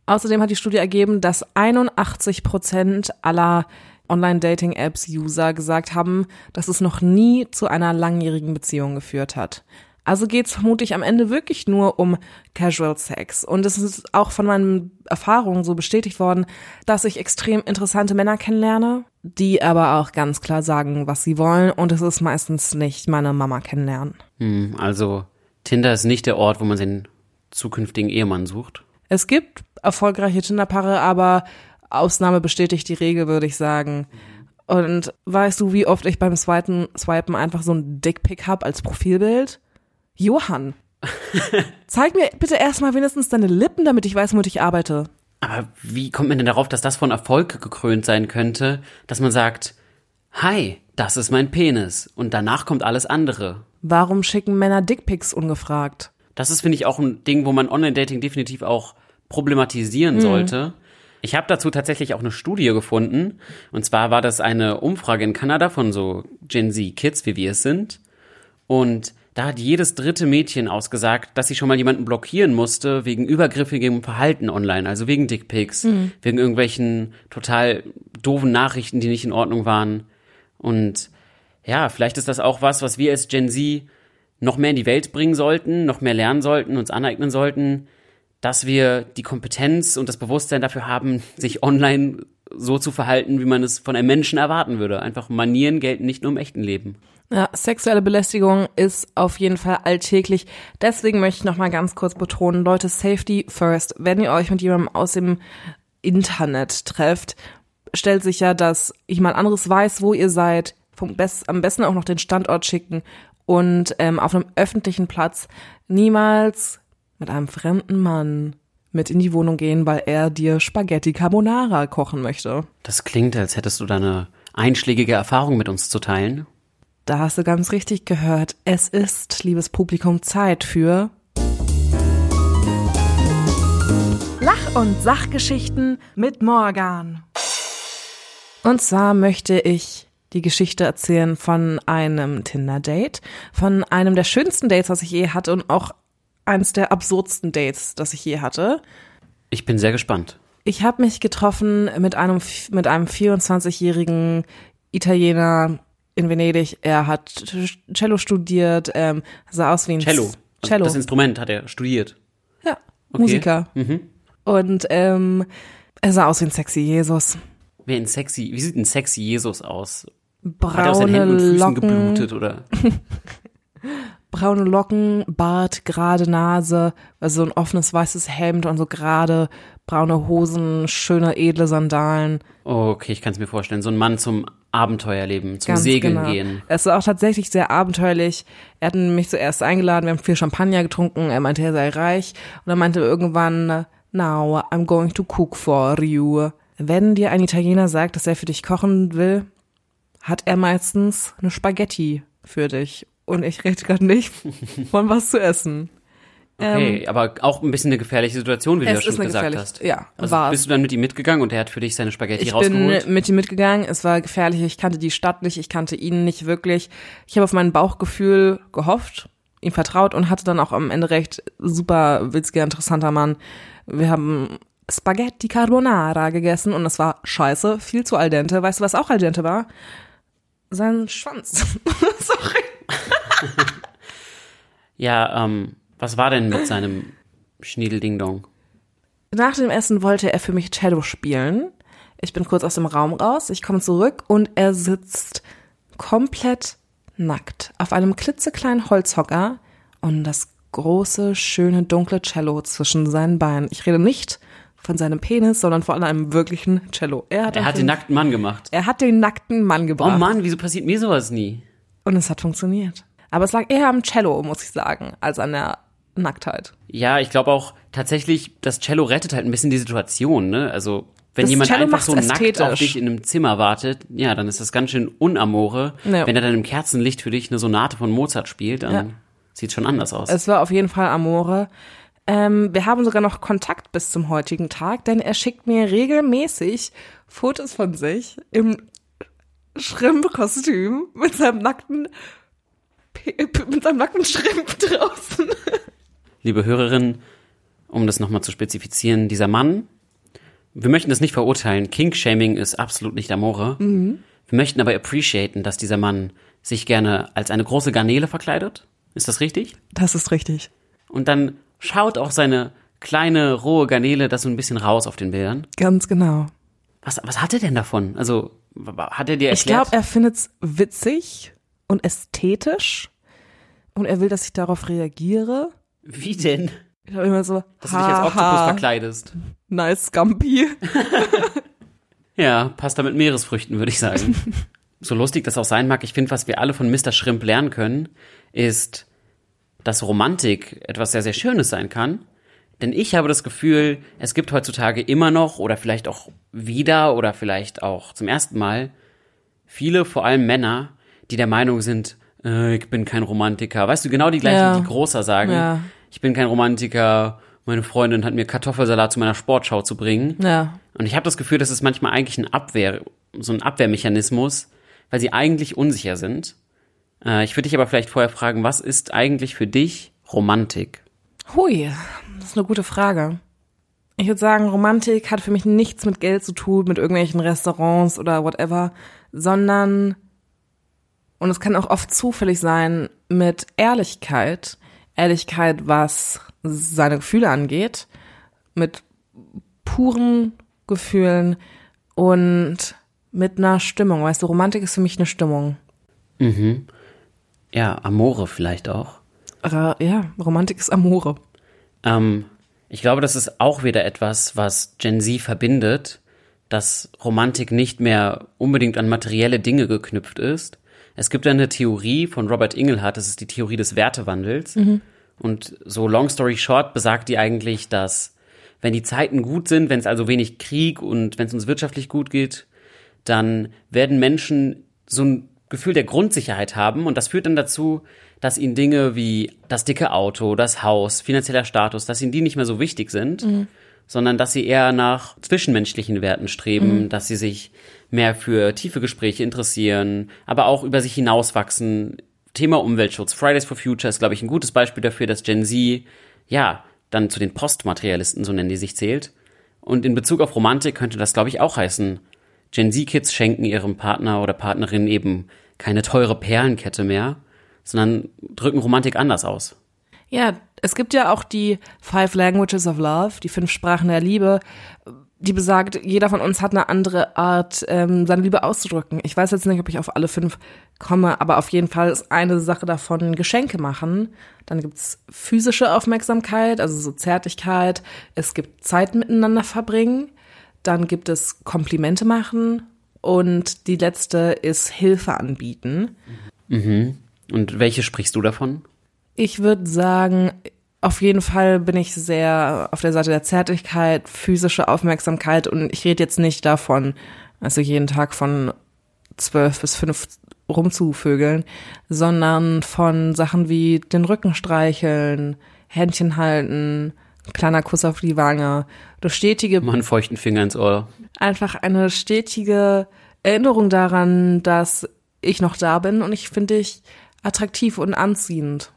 Außerdem hat die Studie ergeben, dass 81 Prozent aller Online-Dating-Apps-User gesagt haben, dass es noch nie zu einer langjährigen Beziehung geführt hat. Also geht's vermutlich am Ende wirklich nur um Casual Sex. Und es ist auch von meinen Erfahrungen so bestätigt worden, dass ich extrem interessante Männer kennenlerne, die aber auch ganz klar sagen, was sie wollen. Und es ist meistens nicht meine Mama kennenlernen. Hm, also Tinder ist nicht der Ort, wo man den zukünftigen Ehemann sucht. Es gibt erfolgreiche Tinderpaare, aber Ausnahme bestätigt die Regel, würde ich sagen. Und weißt du, wie oft ich beim Swipen, Swipen einfach so ein Dickpick hab als Profilbild? Johann, zeig mir bitte erstmal wenigstens deine Lippen, damit ich weiß, womit ich arbeite. Aber wie kommt man denn darauf, dass das von Erfolg gekrönt sein könnte, dass man sagt, hi, das ist mein Penis und danach kommt alles andere? Warum schicken Männer Dickpics ungefragt? Das ist, finde ich, auch ein Ding, wo man Online-Dating definitiv auch problematisieren sollte. Ich habe dazu tatsächlich auch eine Studie gefunden. Und zwar war das eine Umfrage in Kanada von so Gen Z Kids, wie wir es sind. Und da hat jedes dritte Mädchen ausgesagt, dass sie schon mal jemanden blockieren musste wegen übergriffigem Verhalten online, also wegen Dickpics, wegen irgendwelchen total doofen Nachrichten, die nicht in Ordnung waren. Und ja, vielleicht ist das auch was, was wir als Gen Z noch mehr in die Welt bringen sollten, noch mehr lernen sollten, uns aneignen sollten, dass wir die Kompetenz und das Bewusstsein dafür haben, sich online so zu verhalten, wie man es von einem Menschen erwarten würde. Einfach Manieren gelten nicht nur im echten Leben. Ja, sexuelle Belästigung ist auf jeden Fall alltäglich. Deswegen möchte ich noch mal ganz kurz betonen, Leute, Safety first. Wenn ihr euch mit jemandem aus dem Internet trefft, stellt sicher, dass jemand anderes weiß, wo ihr seid. Vom Best, am besten auch noch den Standort schicken und ähm, auf einem öffentlichen Platz niemals mit einem fremden Mann mit in die Wohnung gehen, weil er dir Spaghetti Carbonara kochen möchte. Das klingt, als hättest du da eine einschlägige Erfahrung mit uns zu teilen. Da hast du ganz richtig gehört. Es ist, liebes Publikum, Zeit für Lach- und Sachgeschichten mit Morgan. Und zwar möchte ich die Geschichte erzählen von einem Tinder-Date, von einem der schönsten Dates, was ich je hatte und auch eines der absurdsten Dates, das ich je hatte. Ich bin sehr gespannt. Ich habe mich getroffen mit einem mit einem 24-jährigen Italiener in Venedig. Er hat Cello studiert, ähm, sah aus wie ein Cello. Also Cello. Das Instrument hat er studiert. ja, Okay. Musiker. Mhm. Und ähm, er sah aus wie ein sexy Jesus. Wer ein sexy, wie sieht ein sexy Jesus aus? Hat er aus Braune Händen und Füßen Locken, geblutet oder? braune Locken, Bart, gerade Nase, also so ein offenes weißes Hemd und so gerade braune Hosen, schöne edle Sandalen. Okay, ich kann es mir vorstellen. So ein Mann zum Abenteuerleben, zum Ganz Segeln genau. gehen. Es war auch tatsächlich sehr abenteuerlich. Er hat mich zuerst eingeladen, wir haben viel Champagner getrunken, er meinte, er sei reich. Und er meinte irgendwann, now I'm going to cook for you. Wenn dir ein Italiener sagt, dass er für dich kochen will, hat er meistens eine Spaghetti für dich. Und ich rede gerade nicht von was zu essen. Okay, aber auch ein bisschen eine gefährliche Situation, wie du Ähm, ja ist schon gesagt hast. ja, also war's. bist du dann mit ihm mitgegangen und er hat für dich seine Spaghetti Ich rausgeholt? bin mit ihm mitgegangen. Es war gefährlich. Ich kannte die Stadt nicht. Ich kannte ihn nicht wirklich. Ich habe auf mein Bauchgefühl gehofft, ihm vertraut und hatte dann auch am Ende recht. Super witziger, interessanter Mann. Wir haben Spaghetti Carbonara gegessen und es war scheiße, viel zu al dente. Weißt du, was auch al dente war? Sein Schwanz. Sorry. ja, ähm, was war denn mit seinem Schniedelding-Dong? Nach dem Essen wollte er für mich Cello spielen. Ich bin kurz aus dem Raum raus, ich komme zurück und er sitzt komplett nackt auf einem klitzekleinen Holzhocker und das große, schöne, dunkle Cello zwischen seinen Beinen. Ich rede nicht von seinem Penis, sondern von einem wirklichen Cello. Er hat, Er hat den nackten Mann gemacht. er hat den nackten Mann Oh gebracht. Mann, wieso passiert mir sowas nie? Und es hat funktioniert. Aber es lag eher am Cello, muss ich sagen, als an der Nacktheit. Ja, ich glaube auch tatsächlich, das Cello rettet halt ein bisschen die Situation, ne? Also, wenn Das jemand Cello einfach so nackt auf dich in einem Zimmer wartet, ja, dann ist das ganz schön unamore. Ja. Wenn er dann im Kerzenlicht für dich eine Sonate von Mozart spielt, dann Ja. sieht's schon anders aus. Es war auf jeden Fall Amore. Ähm, wir haben sogar noch Kontakt bis zum heutigen Tag, denn er schickt mir regelmäßig Fotos von sich im Schrimp-Kostüm mit seinem nackten mit seinem nackten Schrimp draußen. Liebe Hörerin, um das nochmal zu spezifizieren, dieser Mann, wir möchten das nicht verurteilen. Kink-Shaming ist absolut nicht Amore. Wir möchten aber appreciaten, dass dieser Mann sich gerne als eine große Garnele verkleidet Ist das richtig? Das ist richtig. Und dann schaut auch seine kleine, rohe Garnele das so ein bisschen raus auf den Bildern. Ganz genau. Was, was hat er denn davon? Also, hat er dir Ich erklärt? glaube, er findet's witzig und ästhetisch. Und er will, dass ich darauf reagiere. Wie denn? Ich glaube immer so, Dass du dich als Oktopus verkleidest. nice Scampi. Ja, Pasta mit Meeresfrüchten, würde ich sagen. so lustig das auch sein mag, ich finde, was wir alle von Mr. Shrimp lernen können, ist, dass Romantik etwas sehr, sehr Schönes sein kann. Denn ich habe das Gefühl, es gibt heutzutage immer noch oder vielleicht auch wieder oder vielleicht auch zum ersten Mal viele, vor allem Männer, die der Meinung sind, äh, ich bin kein Romantiker. Weißt du, genau die gleichen, Ja. die Großer sagen, Ja. ich bin kein Romantiker, meine Freundin hat mir Kartoffelsalat zu meiner Sportschau zu bringen. Ja. Und ich habe das Gefühl, das ist manchmal eigentlich ein Abwehr, so ein Abwehrmechanismus, weil sie eigentlich unsicher sind. Äh, ich würde dich aber vielleicht vorher fragen, was ist eigentlich für dich Romantik? Hui, das ist eine gute Frage. Ich würde sagen, Romantik hat für mich nichts mit Geld zu tun, mit irgendwelchen Restaurants oder whatever, sondern, und es kann auch oft zufällig sein, mit Ehrlichkeit. Ehrlichkeit, was seine Gefühle angeht, mit puren Gefühlen und mit einer Stimmung. Weißt du, Romantik ist für mich eine Stimmung. Ja, Amore vielleicht auch. Ja, Romantik ist Amore. Ähm, ich glaube, das ist auch wieder etwas, was Gen Z verbindet, dass Romantik nicht mehr unbedingt an materielle Dinge geknüpft ist. Es gibt eine Theorie von Robert Ingelhardt, das ist die Theorie des Wertewandels. Und so long story short besagt die eigentlich, dass wenn die Zeiten gut sind, wenn es also wenig Krieg und wenn es uns wirtschaftlich gut geht, dann werden Menschen so ein Gefühl der Grundsicherheit haben und das führt dann dazu, dass ihnen Dinge wie das dicke Auto, das Haus, finanzieller Status, dass ihnen die nicht mehr so wichtig sind, sondern dass sie eher nach zwischenmenschlichen Werten streben, dass sie sich mehr für tiefe Gespräche interessieren, aber auch über sich hinauswachsen. Thema Umweltschutz, Fridays for Future ist, glaube ich, ein gutes Beispiel dafür, dass Gen Z, ja, dann zu den Postmaterialisten, so nennen die sich, zählt. Und in Bezug auf Romantik könnte das, glaube ich, auch heißen, Gen Z-Kids schenken ihrem Partner oder Partnerin eben keine teure Perlenkette mehr, sondern drücken Romantik anders aus. Ja, es gibt ja auch die Five Languages of Love, die fünf Sprachen der Liebe, die besagt, jeder von uns hat eine andere Art, ähm, seine Liebe auszudrücken. Ich weiß jetzt nicht, ob ich auf alle fünf komme, aber auf jeden Fall ist eine Sache davon Geschenke machen. Dann gibt's physische Aufmerksamkeit, also so Zärtlichkeit. Es gibt Zeit miteinander verbringen. Dann gibt es Komplimente machen. Und die letzte ist Hilfe anbieten. Und welche sprichst du davon? Ich würde sagen, auf jeden Fall bin ich sehr auf der Seite der Zärtlichkeit, physische Aufmerksamkeit und ich rede jetzt nicht davon, also jeden Tag von zwölf bis fünf rumzuvögeln, sondern von Sachen wie den Rücken streicheln, Händchen halten, kleiner Kuss auf die Wange, das stetige Mal einen feuchten Finger ins Ohr. einfach eine stetige Erinnerung daran, dass ich noch da bin und ich finde dich attraktiv und anziehend.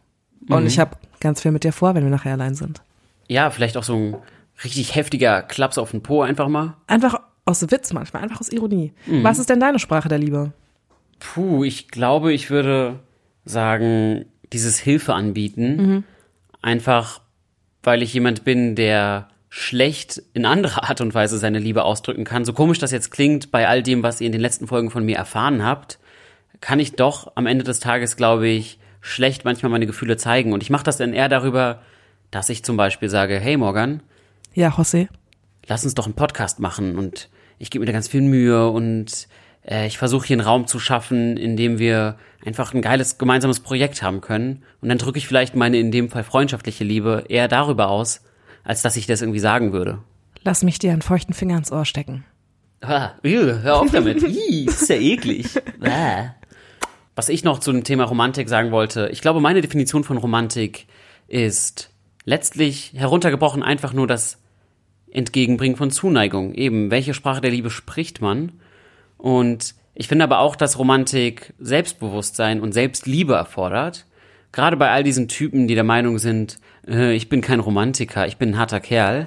Und ich habe ganz viel mit dir vor, wenn wir nachher allein sind. Ja, vielleicht auch so ein richtig heftiger Klaps auf den Po einfach mal. Einfach aus Witz manchmal, einfach aus Ironie. Was ist denn deine Sprache der Liebe? Puh, ich glaube, ich würde sagen, dieses Hilfe anbieten. Einfach, weil ich jemand bin, der schlecht in anderer Art und Weise seine Liebe ausdrücken kann. So komisch das jetzt klingt, bei all dem, was ihr in den letzten Folgen von mir erfahren habt, kann ich doch am Ende des Tages, glaube ich, schlecht manchmal meine Gefühle zeigen. Und ich mache das dann eher darüber, dass ich zum Beispiel sage, hey Morgan, Ja, José. lass uns doch einen Podcast machen und ich gebe mir da ganz viel Mühe und ich versuche hier einen Raum zu schaffen, in dem wir einfach ein geiles gemeinsames Projekt haben können. Und dann drücke ich vielleicht meine in dem Fall freundschaftliche Liebe eher darüber aus, als dass ich das irgendwie sagen würde. Lass mich dir einen feuchten Finger ins Ohr stecken. Ah, ew, hör auf damit. Ih, das ist ja eklig. Ah. Was ich noch zu dem Thema Romantik sagen wollte, ich glaube, meine Definition von Romantik ist letztlich heruntergebrochen einfach nur das Entgegenbringen von Zuneigung. Eben, welche Sprache der Liebe spricht man? Und ich finde aber auch, dass Romantik Selbstbewusstsein und Selbstliebe erfordert. Gerade bei all diesen Typen, die der Meinung sind, äh, ich bin kein Romantiker, ich bin ein harter Kerl.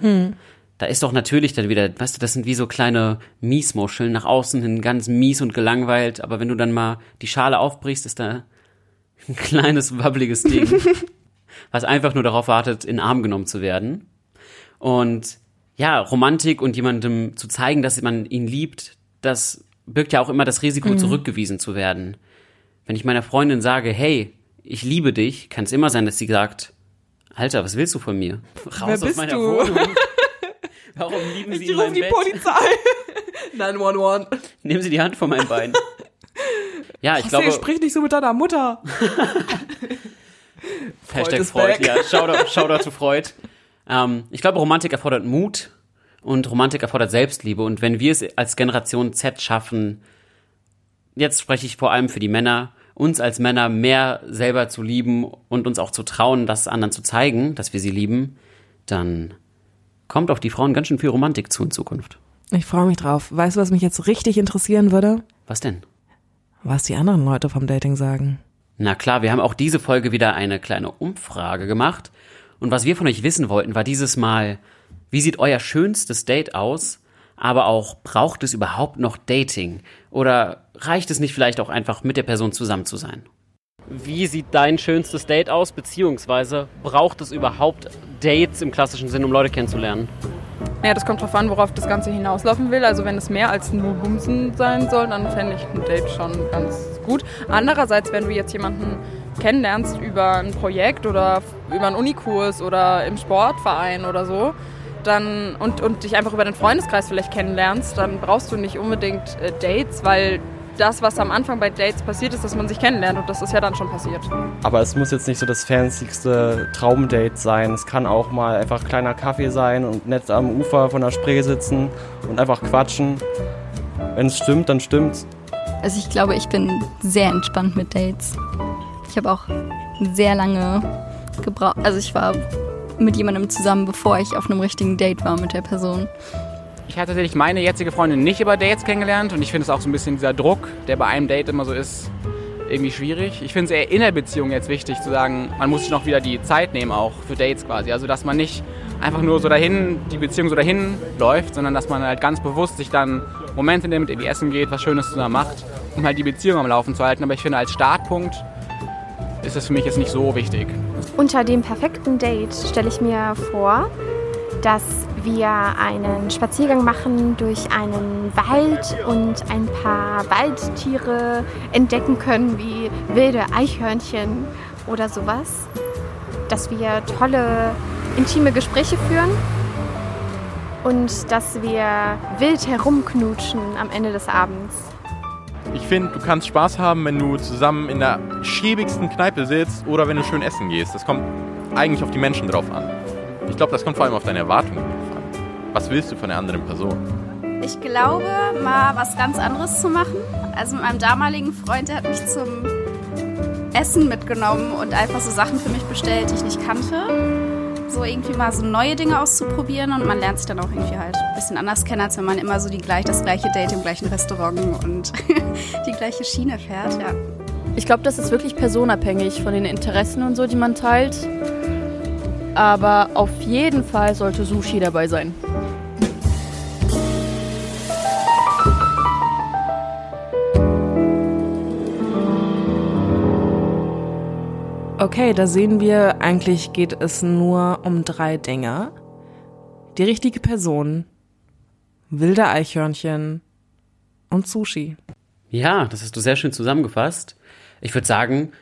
Da ist doch natürlich dann wieder, weißt du, das sind wie so kleine Miesmuscheln nach außen hin, ganz mies und gelangweilt. Aber wenn du dann mal die Schale aufbrichst, ist da Ein kleines, wabbliges Ding, was einfach nur darauf wartet, in den Arm genommen zu werden. Und ja, Romantik und jemandem zu zeigen, dass man ihn liebt, das birgt ja auch immer das Risiko, zurückgewiesen zu werden. Wenn ich meiner Freundin sage, hey, ich liebe dich, kann es immer sein, dass sie sagt, Alter, was willst du von mir? Raus Wer aus bist meiner du? Wohnung. Warum lieben Sie Ich rufe die Bett? Polizei. 911. Nehmen Sie die Hand von meinem Bein. Ja, ich José, glaube, sprich nicht so mit deiner Mutter. Hashtag Freud, back. ja, Shoutout, Shoutout zu Freud. Ähm, ich glaube, Romantik erfordert Mut und Romantik erfordert Selbstliebe. Und wenn wir es als Generation Z schaffen, jetzt spreche ich vor allem für die Männer, uns als Männer mehr selber zu lieben und uns auch zu trauen, das anderen zu zeigen, dass wir sie lieben, dann kommt auf die Frauen ganz schön viel Romantik zu in Zukunft. Ich freue mich drauf. Weißt du, was mich jetzt richtig interessieren würde? Was denn? Was die anderen Leute vom Dating sagen. Na klar, wir haben auch diese Folge wieder eine kleine Umfrage gemacht. Und was wir von euch wissen wollten, war dieses Mal, wie sieht euer schönstes Date aus? Aber auch, braucht es überhaupt noch Dating? Oder reicht es nicht vielleicht auch einfach mit der Person zusammen zu sein? Wie sieht dein schönstes Date aus? Beziehungsweise braucht es überhaupt Dates im klassischen Sinn, um Leute kennenzulernen? Ja, das kommt drauf an, worauf das Ganze hinauslaufen will. Also wenn es mehr als nur Bumsen sein soll, dann fände ich ein Date schon ganz gut. Andererseits, wenn du jetzt jemanden kennenlernst über ein Projekt oder über einen Unikurs oder im Sportverein oder so, dann und, und dich einfach über den Freundeskreis vielleicht kennenlernst, dann brauchst du nicht unbedingt äh, Dates, weil das, was am Anfang bei Dates passiert ist, dass man sich kennenlernt und das ist ja dann schon passiert. Aber es muss jetzt nicht so das fancyste Traumdate sein. Es kann auch mal einfach kleiner Kaffee sein und nett am Ufer von der Spree sitzen und einfach quatschen. Wenn es stimmt, dann stimmt's. Also ich glaube, ich bin sehr entspannt mit Dates. Ich habe auch sehr lange gebraucht. Also ich war mit jemandem zusammen, bevor ich auf einem richtigen Date war mit der Person. Ich habe tatsächlich meine jetzige Freundin nicht über Dates kennengelernt und ich finde es auch so ein bisschen dieser Druck, der bei einem Date immer so ist, irgendwie schwierig. Ich finde es eher in der Beziehung jetzt wichtig zu sagen, man muss sich noch wieder die Zeit nehmen auch für Dates quasi. Also dass man nicht einfach nur so dahin, die Beziehung so dahin läuft, sondern dass man halt ganz bewusst sich dann Momente nimmt, irgendwie essen geht, was Schönes zusammen macht, um halt die Beziehung am Laufen zu halten. Aber ich finde als Startpunkt ist es für mich jetzt nicht so wichtig. Unter dem perfekten Date stelle ich mir vor, dass wir einen Spaziergang machen durch einen Wald und ein paar Waldtiere entdecken können, wie wilde Eichhörnchen oder sowas. Dass wir tolle, intime Gespräche führen und dass wir wild herumknutschen am Ende des Abends. Ich finde, du kannst Spaß haben, wenn du zusammen in der schäbigsten Kneipe sitzt oder wenn du schön essen gehst. Das kommt eigentlich auf die Menschen drauf an. Ich glaube, das kommt vor allem auf deine Erwartungen drauf an. Was willst du von der anderen Person? Ich glaube, mal was ganz anderes zu machen. Also mit meinem damaligen Freund, der hat mich zum Essen mitgenommen und einfach so Sachen für mich bestellt, die ich nicht kannte. So irgendwie mal so neue Dinge auszuprobieren und man lernt sich dann auch irgendwie halt ein bisschen anders kennen, als wenn man immer so die gleich, das gleiche Date im gleichen Restaurant und die gleiche Schiene fährt, ja. Ich glaube, das ist wirklich personabhängig von den Interessen und so, die man teilt. Aber auf jeden Fall sollte Sushi dabei sein. Okay, da sehen wir, eigentlich geht es nur um drei Dinge. Die richtige Person, wilde Eichhörnchen und Sushi. Ja, das hast du sehr schön zusammengefasst. Ich würde sagen,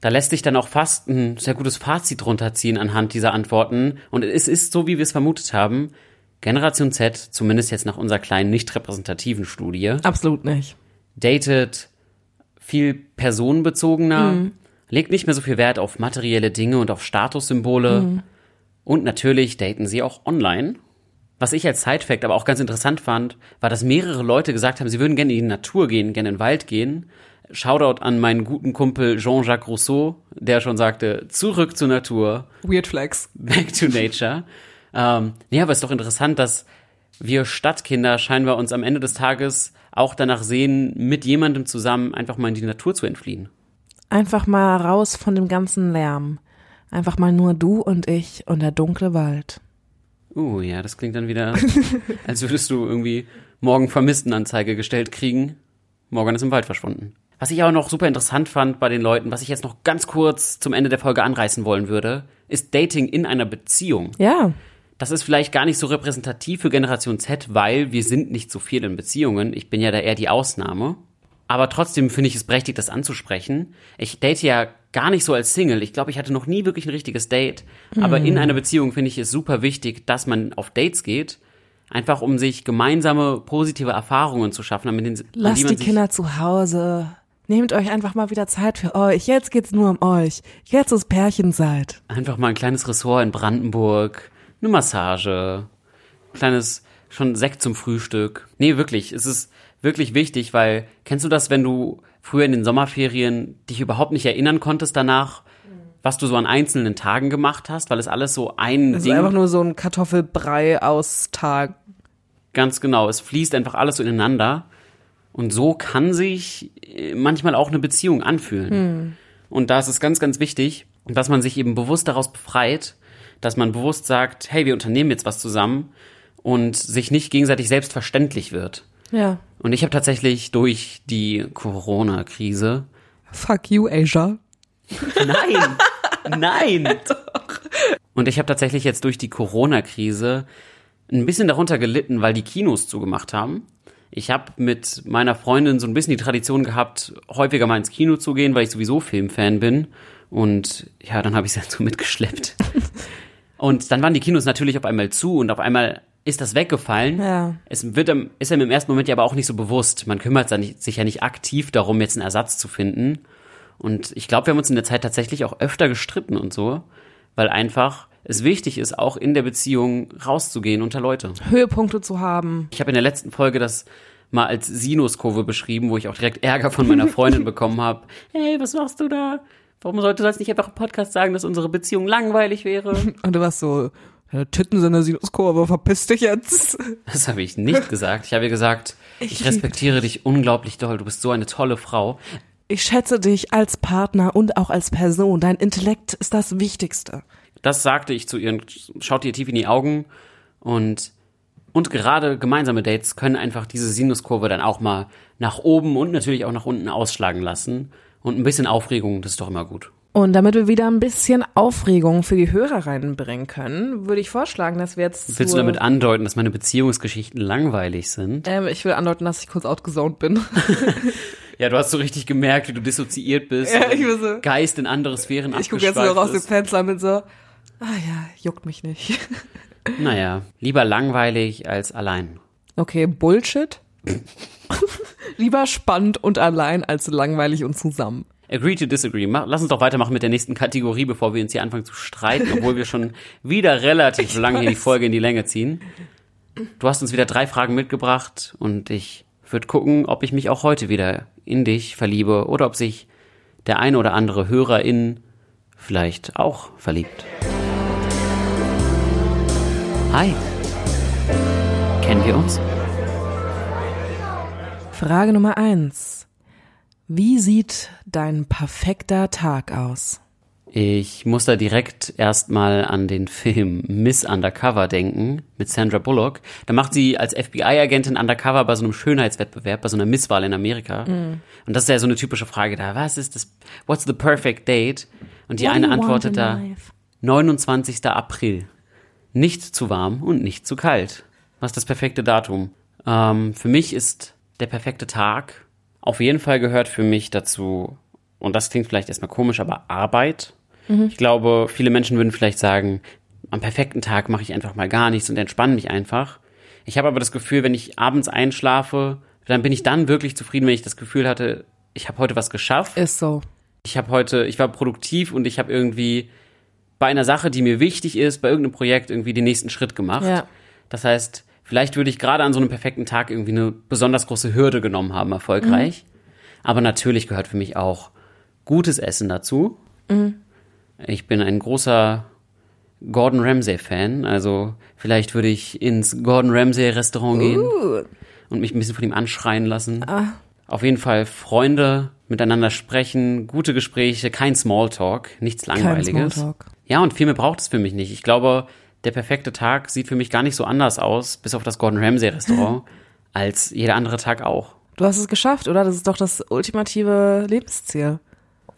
da lässt sich dann auch fast ein sehr gutes Fazit runterziehen anhand dieser Antworten. Und es ist so, wie wir es vermutet haben. Generation Z, zumindest jetzt nach unserer kleinen nicht repräsentativen Studie, Absolut nicht. datet viel personenbezogener, Mhm. Legt nicht mehr so viel Wert auf materielle Dinge und auf Statussymbole. Mhm. Und natürlich daten sie auch online. Was ich als Sidefact aber auch ganz interessant fand, war, dass mehrere Leute gesagt haben, sie würden gerne in die Natur gehen, gerne in den Wald gehen. Shoutout an meinen guten Kumpel Jean-Jacques Rousseau, der schon sagte, zurück zur Natur. Weird Flex. Back to nature. ähm, ja, aber es ist doch interessant, dass wir Stadtkinder scheinbar uns am Ende des Tages auch danach sehen, mit jemandem zusammen einfach mal in die Natur zu entfliehen. Einfach mal raus von dem ganzen Lärm. Einfach mal nur du und ich und der dunkle Wald. Uh, ja, das klingt dann wieder, als würdest du irgendwie morgen Vermisstenanzeige gestellt kriegen. Morgan ist im Wald verschwunden. Was ich auch noch super interessant fand bei den Leuten, was ich jetzt noch ganz kurz zum Ende der Folge anreißen wollen würde, ist Dating in einer Beziehung. Ja. Das ist vielleicht gar nicht so repräsentativ für Generation Z, weil wir sind nicht so viel in Beziehungen. Ich bin ja da eher die Ausnahme. Aber trotzdem finde ich es berechtigt, das anzusprechen. Ich date ja gar nicht so als Single. Ich glaube, ich hatte noch nie wirklich ein richtiges Date. Aber Hm. in einer Beziehung finde ich es super wichtig, dass man auf Dates geht. Einfach um sich gemeinsame positive Erfahrungen zu schaffen, damit den, Lasst die Kinder zu Hause. Nehmt euch einfach mal wieder Zeit für euch. Jetzt geht's nur um euch. Jetzt ist Pärchen seid. einfach mal ein kleines Ressort in Brandenburg, eine Massage, kleines schon Sekt zum Frühstück. Nee, wirklich, es ist wirklich wichtig, weil kennst du das, wenn du früher in den Sommerferien dich überhaupt nicht erinnern konntest danach, was du so an einzelnen Tagen gemacht hast, weil es alles so ein Es ist Ding einfach nur so ein Kartoffelbrei aus Tag. Ganz genau, es fließt einfach alles so ineinander. Und so kann sich äh, manchmal auch eine Beziehung anfühlen. Hm. Und da ist es ganz, ganz wichtig, dass man sich eben bewusst daraus befreit, dass man bewusst sagt, hey, wir unternehmen jetzt was zusammen und sich nicht gegenseitig selbstverständlich wird. Ja. Und ich habe tatsächlich durch die Corona-Krise Fuck you, Asia. Nein, nein. Und ich habe tatsächlich jetzt durch die Corona-Krise ein bisschen darunter gelitten, weil die Kinos zugemacht haben. Ich habe mit meiner Freundin so ein bisschen die Tradition gehabt, häufiger mal ins Kino zu gehen, weil ich sowieso Filmfan bin. Und ja, dann habe ich es halt so mitgeschleppt. Und dann waren die Kinos natürlich auf einmal zu und auf einmal ist das weggefallen. Ja. Es wird, einem- ist einem im ersten Moment ja aber auch nicht so bewusst. Man kümmert sich ja nicht- sich ja nicht aktiv darum, jetzt einen Ersatz zu finden. Und ich glaube, wir haben uns in der Zeit tatsächlich auch öfter gestritten und so, weil einfach es wichtig ist, auch in der Beziehung rauszugehen unter Leute. Höhepunkte zu haben. Ich habe in der letzten Folge das mal als Sinuskurve beschrieben, wo ich auch direkt Ärger von meiner Freundin bekommen habe. Hey, was machst du da? Warum sollte das nicht einfach im Podcast sagen, dass unsere Beziehung langweilig wäre? Und du warst so, deine Titten sind eine Sinuskurve, verpiss dich jetzt. Das habe ich nicht gesagt. Ich habe ihr gesagt, ich respektiere dich unglaublich doll. Du bist so eine tolle Frau. Ich schätze dich als Partner und auch als Person. Dein Intellekt ist das Wichtigste. Das sagte ich zu ihr und schaute ihr tief in die Augen und und gerade gemeinsame Dates können einfach diese Sinuskurve dann auch mal nach oben und natürlich auch nach unten ausschlagen lassen. Und ein bisschen Aufregung, das ist doch immer gut. Und damit wir wieder ein bisschen Aufregung für die Hörer reinbringen können, würde ich vorschlagen, dass wir jetzt Willst du damit andeuten, dass meine Beziehungsgeschichten langweilig sind? ähm, ich will andeuten, dass ich kurz outgezoned bin. Ja, du hast so richtig gemerkt, wie du dissoziiert bist. Ja, ich bin so- Geist in andere Sphären Ich gucke jetzt nur raus dem ist. Fenster mit so, ah ja, juckt mich nicht. Naja, lieber langweilig als allein. Okay, Bullshit. Lieber spannend und allein als langweilig und zusammen. Agree to disagree. Mach, lass uns doch weitermachen mit der nächsten Kategorie, bevor wir uns hier anfangen zu streiten, obwohl wir schon wieder relativ lange hier die. Folge in die Länge ziehen. Du hast uns wieder drei Fragen mitgebracht und ich würde gucken, ob ich mich auch heute wieder in dich verliebe oder ob sich der eine oder andere Hörerin vielleicht auch verliebt. Hi. Kennen wir uns? Frage Nummer eins. Wie sieht dein perfekter Tag aus? Ich muss da direkt erstmal an den Film Miss Undercover denken mit Sandra Bullock. Da macht sie als FBI-Agentin Undercover bei so einem Schönheitswettbewerb, bei so einer Misswahl in Amerika. Mhm. Und das ist ja so eine typische Frage da. Was ist das? What's the perfect date? Und die What eine antwortet da life? 29. April. Nicht zu warm und nicht zu kalt. Was ist das perfekte Datum? Ähm, für mich ist der perfekte Tag. Auf jeden Fall gehört für mich dazu, und das klingt vielleicht erstmal komisch, aber Arbeit. Mhm. Ich glaube, viele Menschen würden vielleicht sagen, am perfekten Tag mache ich einfach mal gar nichts und entspanne mich einfach. Ich habe aber das Gefühl, wenn ich abends einschlafe, dann bin ich dann wirklich zufrieden, wenn ich das Gefühl hatte, ich habe heute was geschafft. Ist so. Ich habe heute, ich war produktiv und ich habe irgendwie bei einer Sache, die mir wichtig ist, bei irgendeinem Projekt irgendwie den nächsten Schritt gemacht. Ja. Das heißt, vielleicht würde ich gerade an so einem perfekten Tag irgendwie eine besonders große Hürde genommen haben, erfolgreich. Aber natürlich gehört für mich auch gutes Essen dazu. Mhm. Ich bin ein großer Gordon Ramsay Fan, also vielleicht würde ich ins Gordon Ramsay Restaurant gehen Uh. und mich ein bisschen von ihm anschreien lassen. Ah. Auf jeden Fall Freunde miteinander sprechen, gute Gespräche, kein Smalltalk, nichts Kein Langweiliges. Smalltalk. Ja, und viel mehr braucht es für mich nicht. Ich glaube, der perfekte Tag sieht für mich gar nicht so anders aus, bis auf das Gordon Ramsay Restaurant, als jeder andere Tag auch. Du hast es geschafft, oder? Das ist doch das ultimative Lebensziel.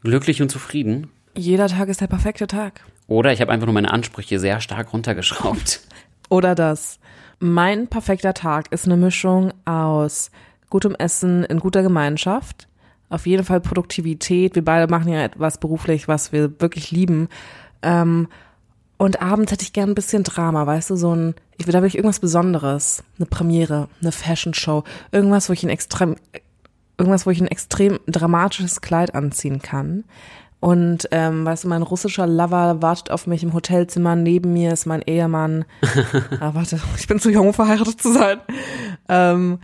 Glücklich und zufrieden. Jeder Tag ist der perfekte Tag. Oder ich habe einfach nur meine Ansprüche sehr stark runtergeschraubt. Oder das. Mein perfekter Tag ist eine Mischung aus gutem Essen in guter Gemeinschaft, auf jeden Fall Produktivität. Wir beide machen ja etwas beruflich, was wir wirklich lieben. Ähm, und abends hätte ich gern ein bisschen Drama, weißt du, so ein, ich will da wirklich irgendwas Besonderes, eine Premiere, eine Fashion Show, irgendwas, wo ich ein extrem, irgendwas, wo ich ein extrem dramatisches Kleid anziehen kann. Und ähm, weißt du, mein russischer Lover wartet auf mich im Hotelzimmer. Neben mir ist mein Ehemann. ah, warte, ich bin zu jung, um verheiratet zu sein. Ähm,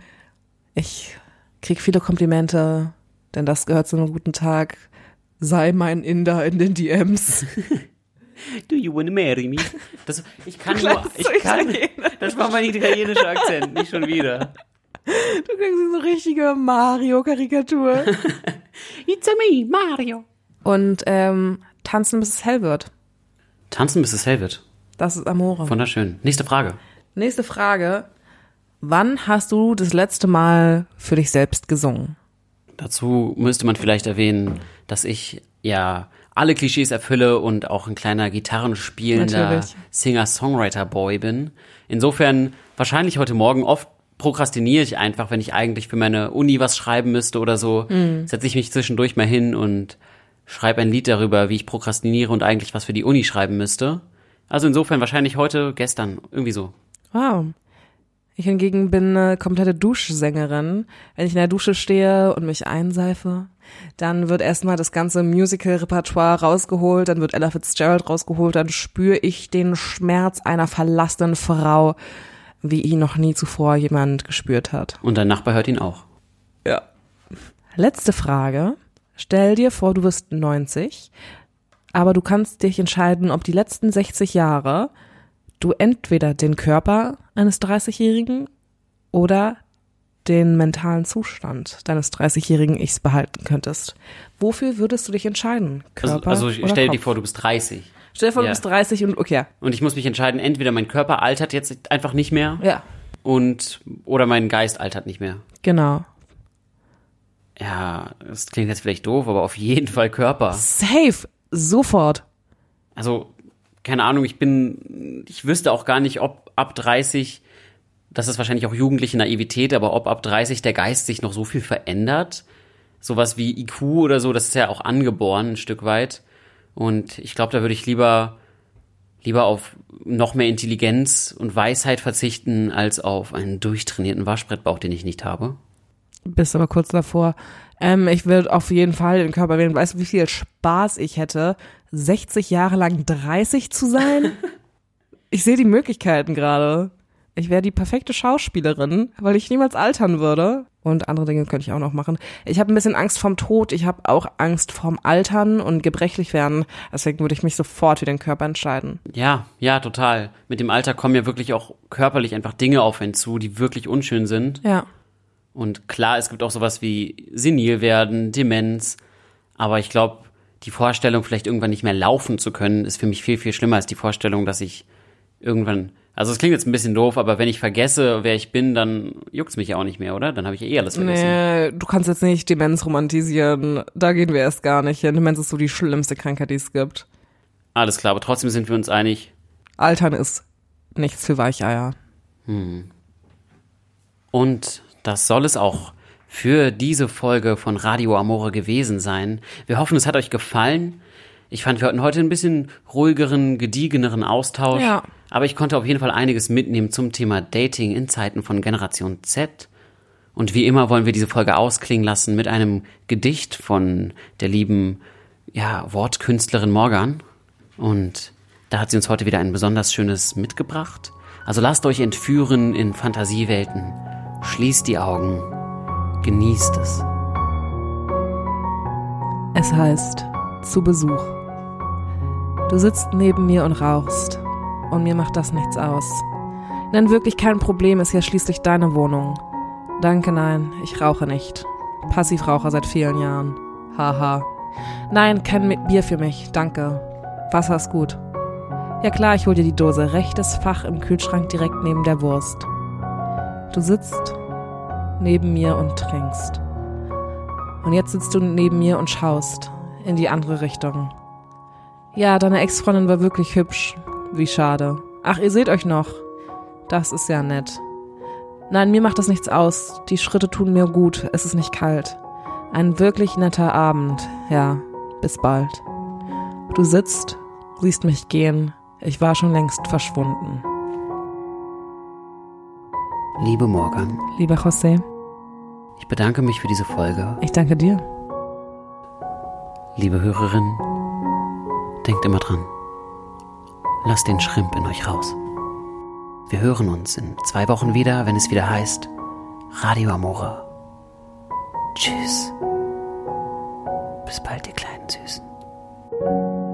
ich krieg viele Komplimente, denn das gehört zu einem guten Tag. Sei mein Inder in den DMs. Do you wanna marry me? Das, ich kann nur, ich kann, das war mein italienischer Akzent, nicht schon wieder. Du klingst wie so richtige Mario-Karikatur. It's a me, Mario. Und ähm, tanzen, bis es hell wird. Tanzen, bis es hell wird. Das ist Amore. Wunderschön. Nächste Frage. Nächste Frage. Wann hast du das letzte Mal für dich selbst gesungen? Dazu müsste man vielleicht erwähnen, dass ich ja alle Klischees erfülle und auch ein kleiner gitarrenspielender. Singer-Songwriter-Boy bin. Insofern wahrscheinlich heute Morgen oft prokrastiniere ich einfach, wenn ich eigentlich für meine Uni was schreiben müsste oder so, Mhm. setze ich mich zwischendurch mal hin und schreibe ein Lied darüber, wie ich prokrastiniere und eigentlich was für die Uni schreiben müsste. Also insofern wahrscheinlich heute, gestern, irgendwie so. Wow. Ich hingegen bin eine komplette Duschsängerin. Wenn ich in der Dusche stehe und mich einseife, dann wird erstmal das ganze Musical-Repertoire rausgeholt, dann wird Ella Fitzgerald rausgeholt, dann spüre ich den Schmerz einer verlassenen Frau, wie ihn noch nie zuvor jemand gespürt hat. Und dein Nachbar hört ihn auch. Ja. Letzte Frage. Stell dir vor, du bist 90, aber du kannst dich entscheiden, ob die letzten 60 Jahre du entweder den Körper eines 30-Jährigen oder den mentalen Zustand deines 30-jährigen Ichs behalten könntest. Wofür würdest du dich entscheiden? Also, Körper also oder stell dir Kopf? vor, du bist 30. Stell dir vor, Ja. du bist 30 und okay. Und ich muss mich entscheiden, entweder mein Körper altert jetzt einfach nicht mehr. Ja. Und, oder mein Geist altert nicht mehr. Genau. Ja, das klingt jetzt vielleicht doof, aber auf jeden Fall Körper. Safe. Sofort. Also, keine Ahnung, ich bin, ich wüsste auch gar nicht, ob ab 30, das ist wahrscheinlich auch jugendliche Naivität, aber ob ab 30 der Geist sich noch so viel verändert. Sowas wie IQ oder so, das ist ja auch angeboren ein Stück weit. Und ich glaube, da würde ich lieber, lieber auf noch mehr Intelligenz und Weisheit verzichten, als auf einen durchtrainierten Waschbrettbauch, den ich nicht habe. Bist aber kurz davor. Ähm, ich würde auf jeden Fall den Körper wählen. Weißt du, wie viel Spaß ich hätte, 60 Jahre lang 30 zu sein? ich sehe die Möglichkeiten gerade. Ich wäre die perfekte Schauspielerin, weil ich niemals altern würde. Und andere Dinge könnte ich auch noch machen. Ich habe ein bisschen Angst vorm Tod. Ich habe auch Angst vorm Altern und gebrechlich werden. Deswegen würde ich mich sofort für den Körper entscheiden. Ja, ja, total. Mit dem Alter kommen ja wirklich auch körperlich einfach Dinge auf einen zu, die wirklich unschön sind. Ja. Und klar, es gibt auch sowas wie senil werden, Demenz. Aber ich glaube, die Vorstellung, vielleicht irgendwann nicht mehr laufen zu können, ist für mich viel, viel schlimmer als die Vorstellung, dass ich irgendwann. Also es klingt jetzt ein bisschen doof, aber wenn ich vergesse, wer ich bin, dann juckt's mich ja auch nicht mehr, oder? Dann habe ich ja eh alles vergessen. Nee, du kannst jetzt nicht Demenz romantisieren. Da gehen wir erst gar nicht hin. Demenz ist so die schlimmste Krankheit, die es gibt. Alles klar, aber trotzdem sind wir uns einig. Altern ist nichts für Weicheier. Hm. Und das soll es auch für diese Folge von Radio Amore gewesen sein. Wir hoffen, es hat euch gefallen. Ich fand, wir hatten heute ein bisschen ruhigeren, gediegeneren Austausch. Ja. Aber ich konnte auf jeden Fall einiges mitnehmen zum Thema Dating in Zeiten von Generation Z. Und wie immer wollen wir diese Folge ausklingen lassen mit einem Gedicht von der lieben, ja, Wortkünstlerin Morgan. Und da hat sie uns heute wieder ein besonders schönes mitgebracht. Also lasst euch entführen in Fantasiewelten. Schließt die Augen. Genießt es. Es heißt, zu Besuch. Du sitzt neben mir und rauchst. Und mir macht das nichts aus. Denn wirklich kein Problem ist ja schließlich deine Wohnung. Danke, nein, ich rauche nicht. Passivraucher seit vielen Jahren. Haha. Nein, kein Bier für mich, danke. Wasser ist gut. Ja klar, ich hol dir die Dose. Rechtes Fach im Kühlschrank direkt neben der Wurst. Du sitzt neben mir und trinkst. Und jetzt sitzt du neben mir und schaust in die andere Richtung. Ja, deine Ex-Freundin war wirklich hübsch. Wie schade. Ach, ihr seht euch noch. Das ist ja nett. Nein, mir macht das nichts aus. Die Schritte tun mir gut. Es ist nicht kalt. Ein wirklich netter Abend. Ja, bis bald. Du sitzt, siehst mich gehen. Ich war schon längst verschwunden. Liebe Morgan, Lieber José, ich bedanke mich für diese Folge. ich danke dir. Liebe Hörerin, denkt immer dran. Lasst den Schrimp in euch raus. Wir hören uns in zwei Wochen wieder, wenn es wieder heißt Radio Amore. Tschüss. Bis bald, ihr kleinen Süßen.